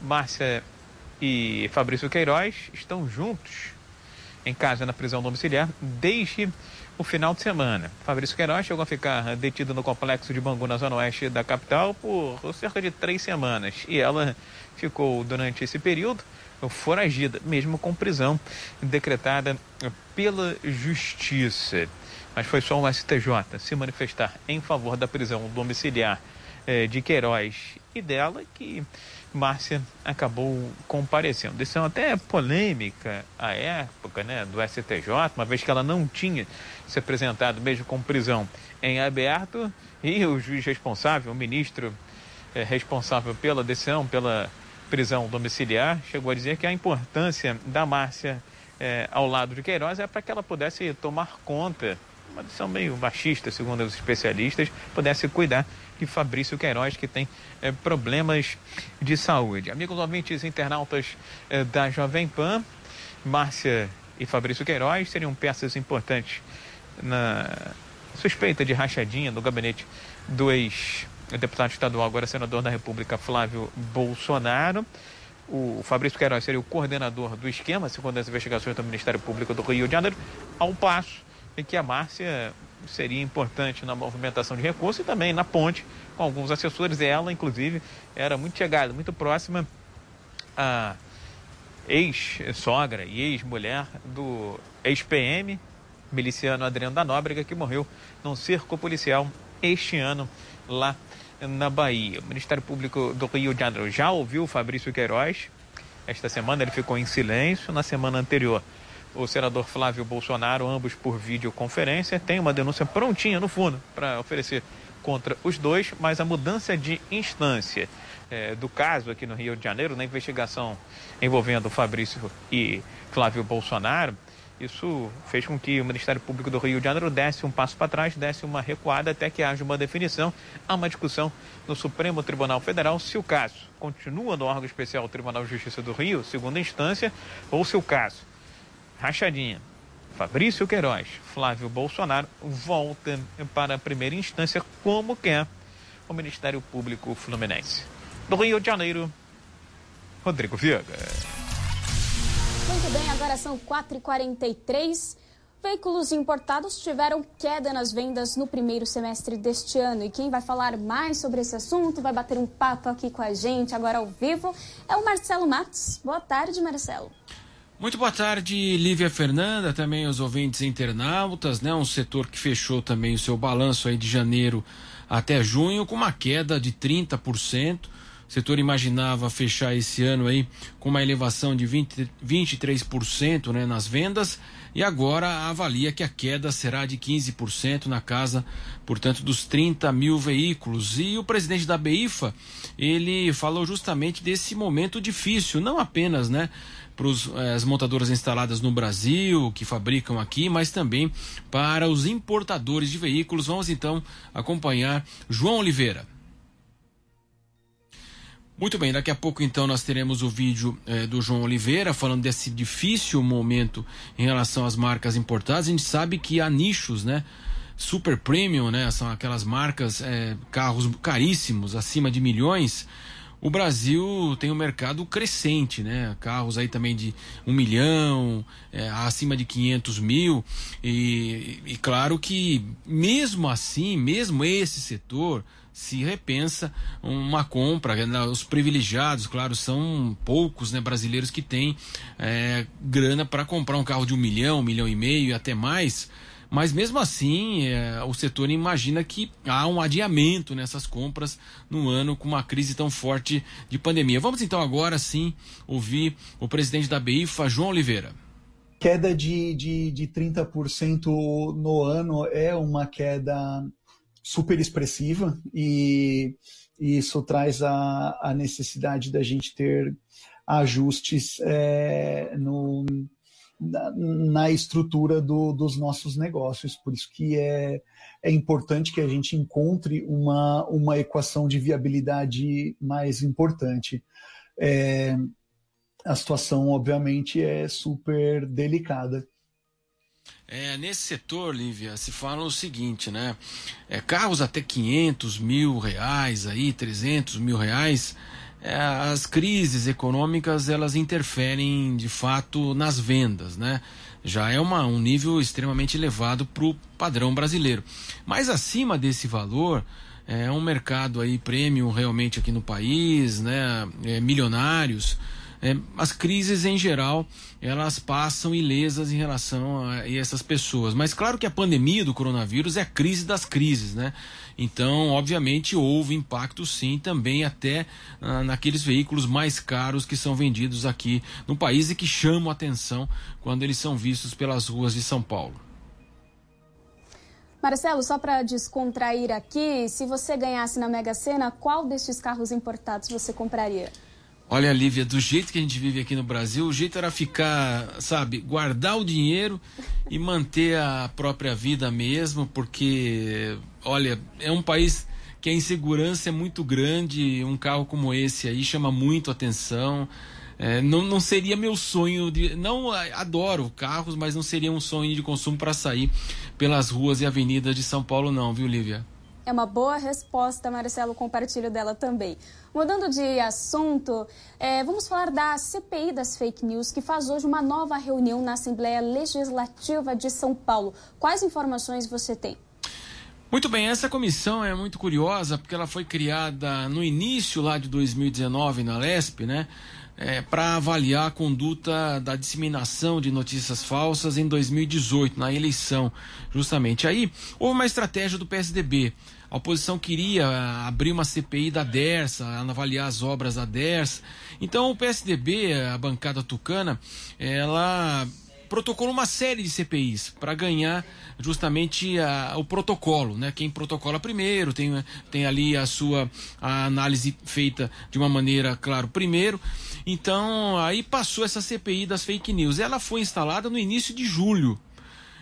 Márcia e Fabrício Queiroz estão juntos em casa na prisão domiciliar desde o final de semana. Fabrício Queiroz chegou a ficar detido no complexo de Bangu, na zona oeste da capital, por cerca de três semanas. E ela ficou, durante esse período, foragida, mesmo com prisão decretada pela Justiça mas foi só o STJ se manifestar em favor da prisão domiciliar eh, de Queiroz e dela que Márcia acabou comparecendo. Decisão até polêmica à época né, do STJ, uma vez que ela não tinha se apresentado mesmo com prisão em aberto e o juiz responsável, o ministro eh, responsável pela decisão, pela prisão domiciliar, chegou a dizer que a importância da Márcia eh, ao lado de Queiroz é para que ela pudesse tomar conta uma decisão meio machista, segundo os especialistas, pudesse cuidar de Fabrício Queiroz, que tem é, problemas de saúde. Amigos ouvintes internautas é, da Jovem Pan, Márcia e Fabrício Queiroz seriam peças importantes na suspeita de rachadinha no gabinete do ex-deputado estadual, agora senador da República, Flávio Bolsonaro. O Fabrício Queiroz seria o coordenador do esquema, segundo as investigações do Ministério Público do Rio de Janeiro, ao passo e que a Márcia seria importante na movimentação de recursos e também na ponte com alguns assessores. Ela, inclusive, era muito chegada, muito próxima a ex-sogra e ex-mulher do ex-PM, miliciano Adriano da Nóbrega, que morreu num cerco policial este ano lá na Bahia. O Ministério Público do Rio de Janeiro já ouviu Fabrício Queiroz. Esta semana ele ficou em silêncio. Na semana anterior, o senador Flávio Bolsonaro, ambos por videoconferência, tem uma denúncia prontinha no fundo para oferecer contra os dois, mas a mudança de instância é, do caso aqui no Rio de Janeiro, na investigação envolvendo Fabrício e Flávio Bolsonaro, isso fez com que o Ministério Público do Rio de Janeiro desse um passo para trás, desse uma recuada até que haja uma definição. Há uma discussão no Supremo Tribunal Federal se o caso continua no órgão especial Tribunal de Justiça do Rio, segunda instância, ou se o caso, rachadinha, Fabrício Queiroz, Flávio Bolsonaro, volta para a primeira instância, como quer o Ministério Público Fluminense. Do Rio de Janeiro, Rodrigo Viega. Muito bem, agora são 4h43. Veículos importados tiveram queda nas vendas no primeiro semestre deste ano. E quem vai falar mais sobre esse assunto, vai bater um papo aqui com a gente agora ao vivo, é o Marcelo Matos. Boa tarde, Marcelo. Muito boa tarde, Lívia Fernanda, também os ouvintes internautas, né? Um setor que fechou também o seu balanço aí de janeiro até junho com uma queda de 30%. O setor imaginava fechar esse ano aí com uma elevação de 20, 23% né, nas vendas e agora avalia que a queda será de 15% na casa, portanto, dos 30 mil veículos. E o presidente da BIFA, ele falou justamente desse momento difícil, não apenas, né? Para eh, as montadoras instaladas no Brasil, que fabricam aqui, mas também para os importadores de veículos. Vamos então acompanhar João Oliveira. Muito bem, daqui a pouco então nós teremos o vídeo eh, do João Oliveira falando desse difícil momento em relação às marcas importadas. A gente sabe que há nichos, né? Super premium, né? São aquelas marcas, eh, carros caríssimos, acima de milhões. O Brasil tem um mercado crescente, né? Carros aí também de um milhão, eh, acima de 500 mil. E, e claro que mesmo assim, mesmo esse setor se repensa uma compra. Né, os privilegiados, claro, são poucos né, brasileiros que têm é, grana para comprar um carro de um milhão, um milhão e meio e até mais. Mas mesmo assim, é, o setor imagina que há um adiamento nessas compras no ano com uma crise tão forte de pandemia. Vamos então agora sim ouvir o presidente da BIFA, João Oliveira. Queda de, de, de 30% no ano é uma queda super expressiva e, isso traz a, a, necessidade da gente ter ajustes é, no, na, estrutura do, dos nossos negócios. Por isso que é, é importante que a gente encontre uma, uma equação de viabilidade mais importante. É, a situação, obviamente, é super delicada. É, nesse setor, Lívia, se fala o seguinte, né? É, carros até 500 mil reais, aí, 300 mil reais, as crises econômicas elas interferem de fato nas vendas, né? Já é uma, um nível extremamente elevado para o padrão brasileiro. Mas acima desse valor, é um mercado aí premium realmente aqui no país, né? É, milionários é, as crises em geral elas passam ilesas em relação a, a, essas pessoas. Mas claro que a pandemia do coronavírus é a crise das crises, né? Então, obviamente, houve impacto sim também até ah, naqueles veículos mais caros que são vendidos aqui no país e que chamam atenção quando eles são vistos pelas ruas de São Paulo. Marcelo, só para descontrair aqui, se você ganhasse na Mega Sena, qual desses carros importados você compraria? Olha, Lívia, do jeito que a gente vive aqui no Brasil, o jeito era ficar, sabe, guardar o dinheiro e manter a própria vida mesmo, porque, olha, é um país que a insegurança é muito grande. Um carro como esse aí chama muito atenção. É, não, não seria meu sonho de. Não adoro carros, mas não seria um sonho de consumo para sair pelas ruas e avenidas de São Paulo, não, viu, Lívia? É uma boa resposta, Marcelo, compartilho dela também. Mudando de assunto, é, vamos falar da CPI das fake news, que faz hoje uma nova reunião na Assembleia Legislativa de São Paulo. Quais informações você tem? Muito bem, essa comissão é muito curiosa porque ela foi criada no início lá de 2019 na LESP, né? é, para avaliar a conduta da disseminação de notícias falsas em 2018, na eleição, justamente. Aí houve uma estratégia do PSDB. A oposição queria abrir uma CPI da DERSA, avaliar as obras da DERSA. Então o PSDB, a bancada tucana, ela protocolou uma série de CPIs para ganhar justamente a, o protocolo, né? Quem protocola primeiro, tem, tem ali a sua a análise feita de uma maneira, claro, primeiro. Então, aí passou essa CPI das fake news. Ela foi instalada no início de julho.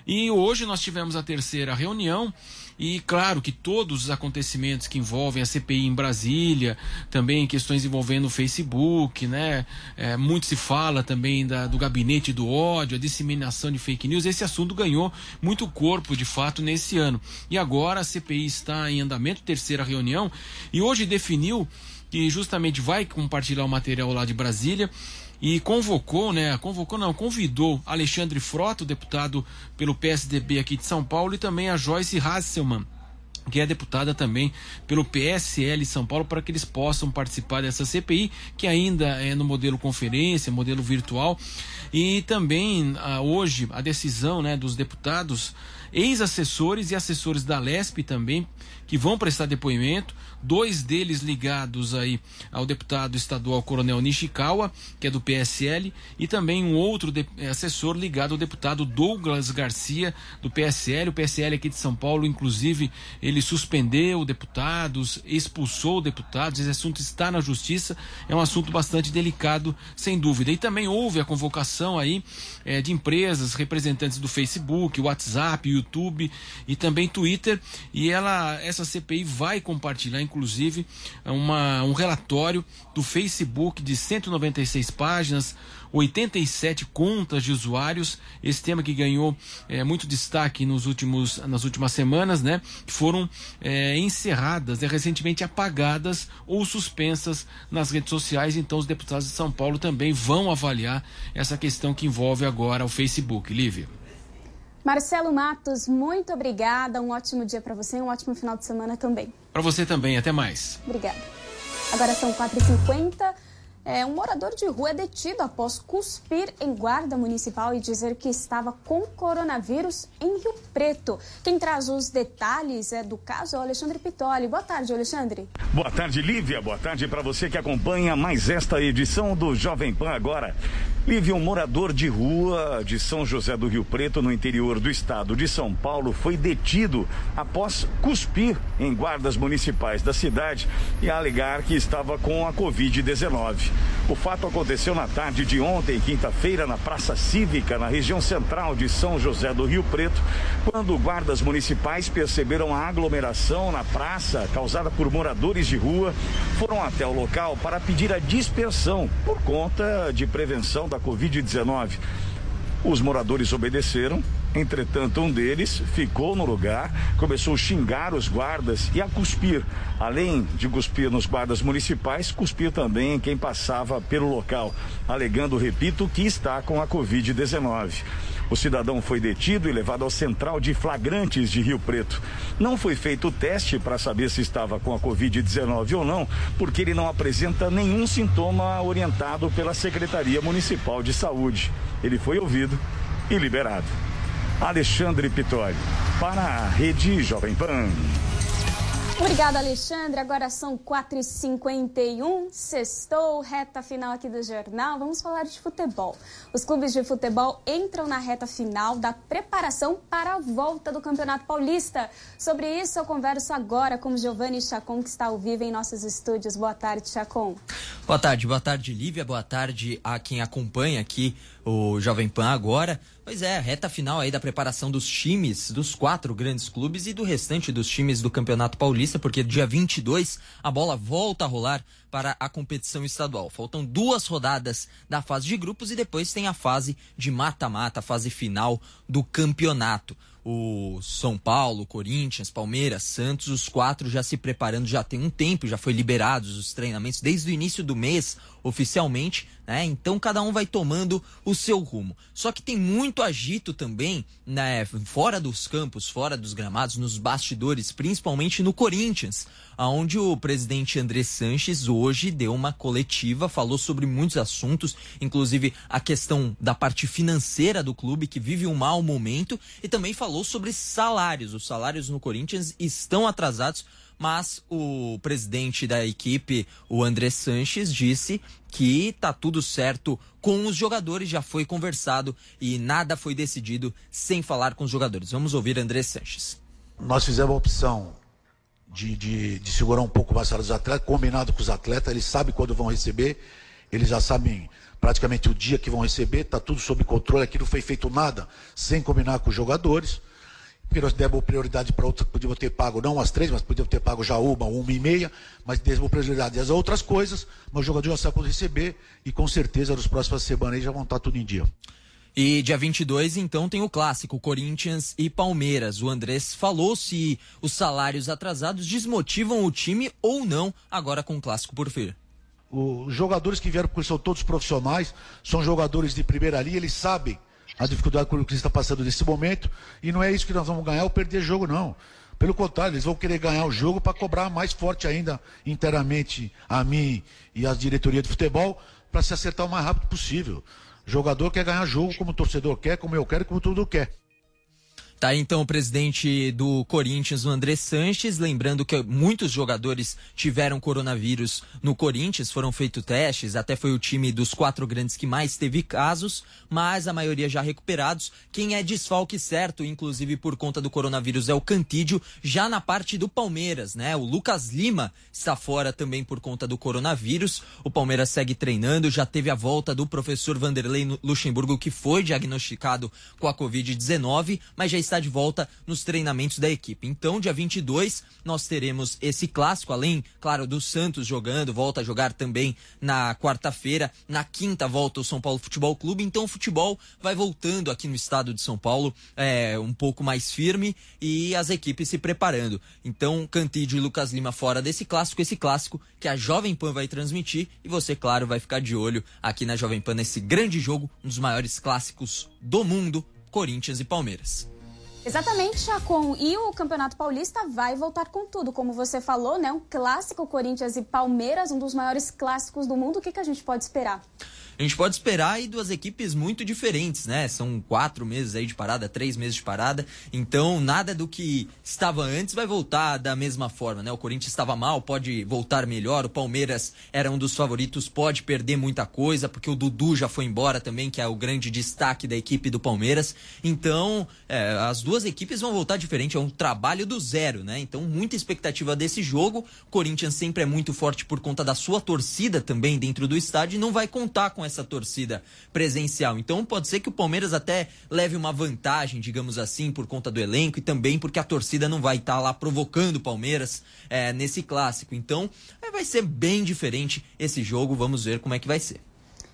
E hoje nós tivemos a terceira reunião e claro que todos os acontecimentos que envolvem a CPI em Brasília, também questões envolvendo o Facebook, né? É, muito se fala também da, do gabinete do ódio, a disseminação de fake news. Esse assunto ganhou muito corpo, de fato, nesse ano. E agora a CPI está em andamento, terceira reunião, e hoje definiu que justamente vai compartilhar o material lá de Brasília e convocou, né? Convocou não, convidou Alexandre Frota, deputado pelo PSDB aqui de São Paulo, e também a Joyce Hasselmann, que é deputada também pelo PSL São Paulo, para que eles possam participar dessa CPI, que ainda é no modelo conferência, modelo virtual. E também ah, hoje a decisão né, dos deputados, ex-assessores e assessores da LESP também, que vão prestar depoimento, dois deles ligados aí ao deputado estadual Coronel Nishikawa, que é do PSL, e também um outro eh, assessor ligado ao deputado Douglas Garcia, do PSL. O PSL aqui de São Paulo, inclusive, ele suspendeu deputados, expulsou deputados. Esse assunto está na justiça, é um assunto bastante delicado, sem dúvida. E também houve a convocação aí é, de empresas, representantes do Facebook, WhatsApp, YouTube e também Twitter, e ela, essa CPI vai compartilhar, inclusive, uma, um relatório do Facebook de 196 páginas, 87 contas de usuários. Esse tema que ganhou é, muito destaque nos últimos, nas últimas semanas, né? Que foram é, encerradas, né, recentemente apagadas ou suspensas nas redes sociais. Então, os deputados de São Paulo também vão avaliar essa questão que envolve agora o Facebook. Lívia. Marcelo Matos, muito obrigada. Um ótimo dia para você e um ótimo final de semana também. Para você também. Até mais. Obrigada. Agora são 4h50. É, um morador de rua é detido após cuspir em guarda municipal e dizer que estava com coronavírus em Rio Preto. Quem traz os detalhes é do caso é o Alexandre Pitoli. Boa tarde, Alexandre. Boa tarde, Lívia. Boa tarde para você que acompanha mais esta edição do Jovem Pan agora. Lívia, um morador de rua de São José do Rio Preto, no interior do estado de São Paulo, foi detido após cuspir em guardas municipais da cidade e alegar que estava com a Covid-19. O fato aconteceu na tarde de ontem, quinta-feira, na Praça Cívica, na região central de São José do Rio Preto, quando guardas municipais perceberam a aglomeração na praça causada por moradores de rua, foram até o local para pedir a dispersão por conta de prevenção da Covid-19. Os moradores obedeceram Entretanto, um deles ficou no lugar, começou a xingar os guardas e a cuspir. Além de cuspir nos guardas municipais, cuspir também em quem passava pelo local, alegando, repito, que está com a Covid-19. O cidadão foi detido e levado ao central de flagrantes de Rio Preto. Não foi feito o teste para saber se estava com a Covid-19 ou não, porque ele não apresenta nenhum sintoma orientado pela Secretaria Municipal de Saúde. Ele foi ouvido e liberado. Alexandre Pitori, para a Rede Jovem Pan. Obrigada, Alexandre. Agora são 4h51, sextou, reta final aqui do jornal. Vamos falar de futebol. Os clubes de futebol entram na reta final da preparação para a volta do Campeonato Paulista. Sobre isso, eu converso agora com Giovanni Chacon, que está ao vivo em nossos estúdios. Boa tarde, Chacon. Boa tarde, boa tarde, Lívia. Boa tarde a quem acompanha aqui o Jovem Pan agora. Pois é, reta final aí da preparação dos times dos quatro grandes clubes e do restante dos times do Campeonato Paulista, porque dia 22 a bola volta a rolar para a competição estadual. Faltam duas rodadas da fase de grupos e depois tem a fase de mata-mata, a fase final do campeonato o São Paulo, Corinthians, Palmeiras, Santos, os quatro já se preparando já tem um tempo, já foi liberados os treinamentos desde o início do mês oficialmente, né? Então cada um vai tomando o seu rumo. Só que tem muito agito também, né, fora dos campos, fora dos gramados, nos bastidores, principalmente no Corinthians, aonde o presidente André Sanches hoje deu uma coletiva, falou sobre muitos assuntos, inclusive a questão da parte financeira do clube, que vive um mau momento, e também falou sobre salários. Os salários no Corinthians estão atrasados mas o presidente da equipe, o André Sanches, disse que tá tudo certo com os jogadores, já foi conversado e nada foi decidido sem falar com os jogadores. Vamos ouvir André Sanches. Nós fizemos a opção de, de, de segurar um pouco mais os atletas, combinado com os atletas, eles sabem quando vão receber, eles já sabem praticamente o dia que vão receber, está tudo sob controle, aqui não foi feito nada sem combinar com os jogadores porque nós demos prioridade para outras, podíamos ter pago não as três, mas podíamos ter pago já uma, uma e meia, mas demos prioridade às outras coisas, mas o jogador já sabe quando receber e com certeza nas próximas semanas já vão estar tudo em dia. E dia 22, então, tem o clássico Corinthians e Palmeiras. O Andrés falou se os salários atrasados desmotivam o time ou não, agora com o clássico por vir. Os jogadores que vieram, porque são todos profissionais, são jogadores de primeira linha, eles sabem a dificuldade que o Corinthians está passando nesse momento. E não é isso que nós vamos ganhar ou perder jogo, não. Pelo contrário, eles vão querer ganhar o jogo para cobrar mais forte ainda inteiramente a mim e a diretoria de futebol para se acertar o mais rápido possível. O jogador quer ganhar jogo como o torcedor quer, como eu quero como todo quer. Tá então o presidente do Corinthians, o André Sanches, lembrando que muitos jogadores tiveram coronavírus no Corinthians, foram feitos testes, até foi o time dos quatro grandes que mais teve casos, mas a maioria já recuperados. Quem é desfalque certo, inclusive por conta do coronavírus, é o Cantídio, já na parte do Palmeiras, né? O Lucas Lima está fora também por conta do coronavírus. O Palmeiras segue treinando, já teve a volta do professor Vanderlei Luxemburgo, que foi diagnosticado com a Covid-19, mas já está de volta nos treinamentos da equipe. Então, dia 22, nós teremos esse clássico, além, claro, do Santos jogando, volta a jogar também na quarta-feira. Na quinta, volta o São Paulo Futebol Clube. Então, o futebol vai voltando aqui no estado de São Paulo, é, um pouco mais firme e as equipes se preparando. Então, Cantídio e Lucas Lima fora desse clássico, esse clássico que a Jovem Pan vai transmitir e você, claro, vai ficar de olho aqui na Jovem Pan nesse grande jogo, um dos maiores clássicos do mundo, Corinthians e Palmeiras. Exatamente, Chacon. E o Campeonato Paulista vai voltar com tudo, como você falou, né? Um clássico Corinthians e Palmeiras, um dos maiores clássicos do mundo. O que, que a gente pode esperar? A gente pode esperar aí duas equipes muito diferentes, né? São quatro meses aí de parada, três meses de parada. Então, nada do que estava antes vai voltar da mesma forma, né? O Corinthians estava mal, pode voltar melhor. O Palmeiras era um dos favoritos, pode perder muita coisa, porque o Dudu já foi embora também, que é o grande destaque da equipe do Palmeiras. Então, é, as duas equipes vão voltar diferente. É um trabalho do zero, né? Então, muita expectativa desse jogo. O Corinthians sempre é muito forte por conta da sua torcida também dentro do estádio e não vai contar com essa torcida presencial. Então pode ser que o Palmeiras até leve uma vantagem, digamos assim, por conta do elenco e também porque a torcida não vai estar tá lá provocando o Palmeiras é, nesse clássico. Então é, vai ser bem diferente esse jogo. Vamos ver como é que vai ser.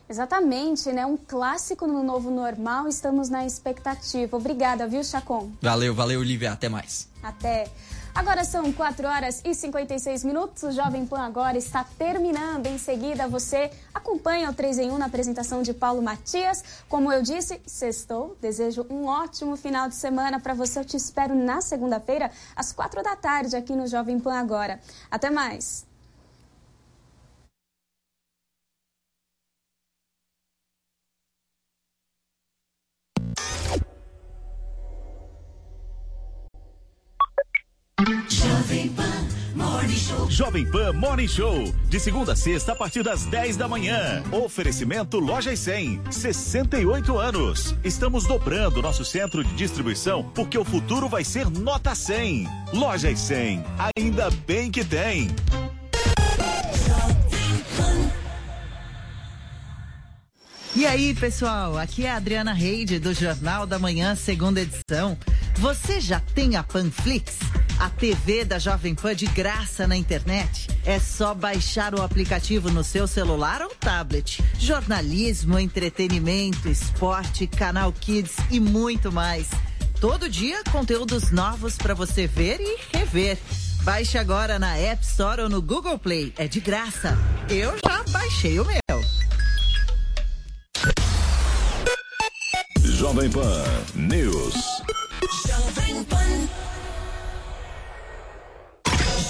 Exatamente, né? Um clássico no novo normal. Estamos na expectativa. Obrigada, viu, Chacon? Valeu, valeu, Olivia. Até mais. Até. Agora são 4 horas e 56 minutos. O Jovem Pan agora está terminando. Em seguida, você acompanha o 3 em 1 na apresentação de Paulo Matias. Como eu disse, sextou. Desejo um ótimo final de semana para você. Eu te espero na segunda-feira, às 4 da tarde, aqui no Jovem Pan agora. Até mais. Jovem Pan Morning Show. De segunda a sexta, a partir das 10 da manhã. Oferecimento Lojas 100. 68 anos. Estamos dobrando nosso centro de distribuição porque o futuro vai ser nota 100. Lojas 100. Ainda bem que tem. E aí, pessoal, aqui é a Adriana Reide do Jornal da Manhã, segunda edição. Você já tem a Panflix? A TV da Jovem Pan de graça na internet? É só baixar o aplicativo no seu celular ou tablet. Jornalismo, entretenimento, esporte, canal Kids e muito mais. Todo dia, conteúdos novos para você ver e rever. Baixe agora na App Store ou no Google Play. É de graça. Eu já baixei o meu. Jovem Pan News.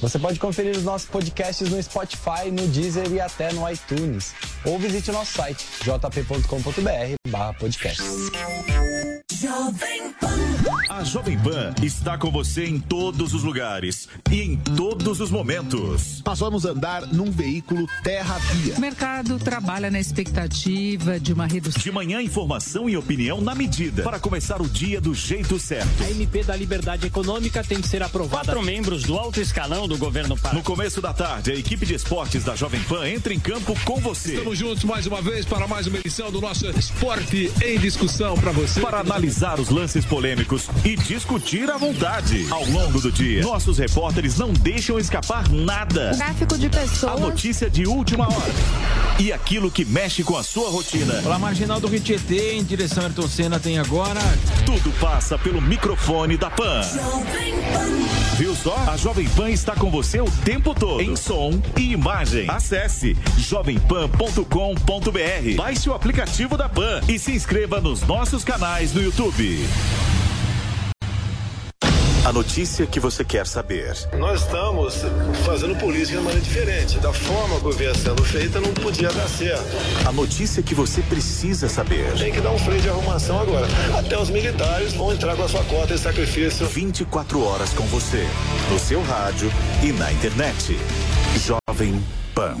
Você pode conferir os nossos podcasts no Spotify, no Deezer e até no iTunes. Ou visite o nosso site jp.com.br podcast. A Jovem Pan está com você em todos os lugares e em todos os momentos. Nós vamos andar num veículo terra-via. O mercado trabalha na expectativa de uma redução. De manhã, informação e opinião na medida para começar o dia do jeito certo. A MP da Liberdade Econômica tem que ser aprovada. Quatro membros do alto escalão do governo Pará. No começo da tarde, a equipe de esportes da Jovem Pan entra em campo com você. Estamos juntos mais uma vez para mais uma edição do nosso Esporte em Discussão para você. Para analisar os lances polêmicos e discutir à vontade. Ao longo do dia, nossos repórteres não deixam escapar nada. Tráfico de pessoas. A notícia de última hora. E aquilo que mexe com a sua rotina. Pela marginal do Rio Tietê, em direção a Ayrton Senna, tem agora. Tudo passa pelo microfone da Pan. Viu só? A Jovem Pan está com você o tempo todo. Em som e imagem. Acesse jovempan.com.br. Baixe o aplicativo da Pan e se inscreva nos nossos canais no YouTube. A notícia que você quer saber. Nós estamos fazendo política de maneira diferente. Da forma que vinha sendo feita, não podia dar certo. A notícia que você precisa saber. Tem que dar um freio de arrumação agora. Até os militares vão entrar com a sua cota de sacrifício. 24 horas com você. No seu rádio e na internet. Jovem Pan.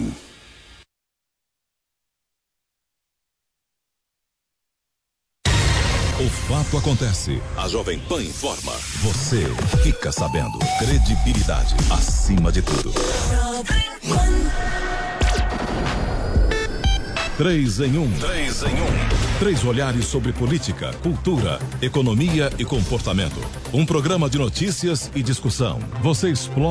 O fato acontece. A Jovem Pan informa. Você fica sabendo. Credibilidade acima de tudo. Três em um. Três em um. Três olhares sobre política, cultura, economia e comportamento. Um programa de notícias e discussão. Você explora.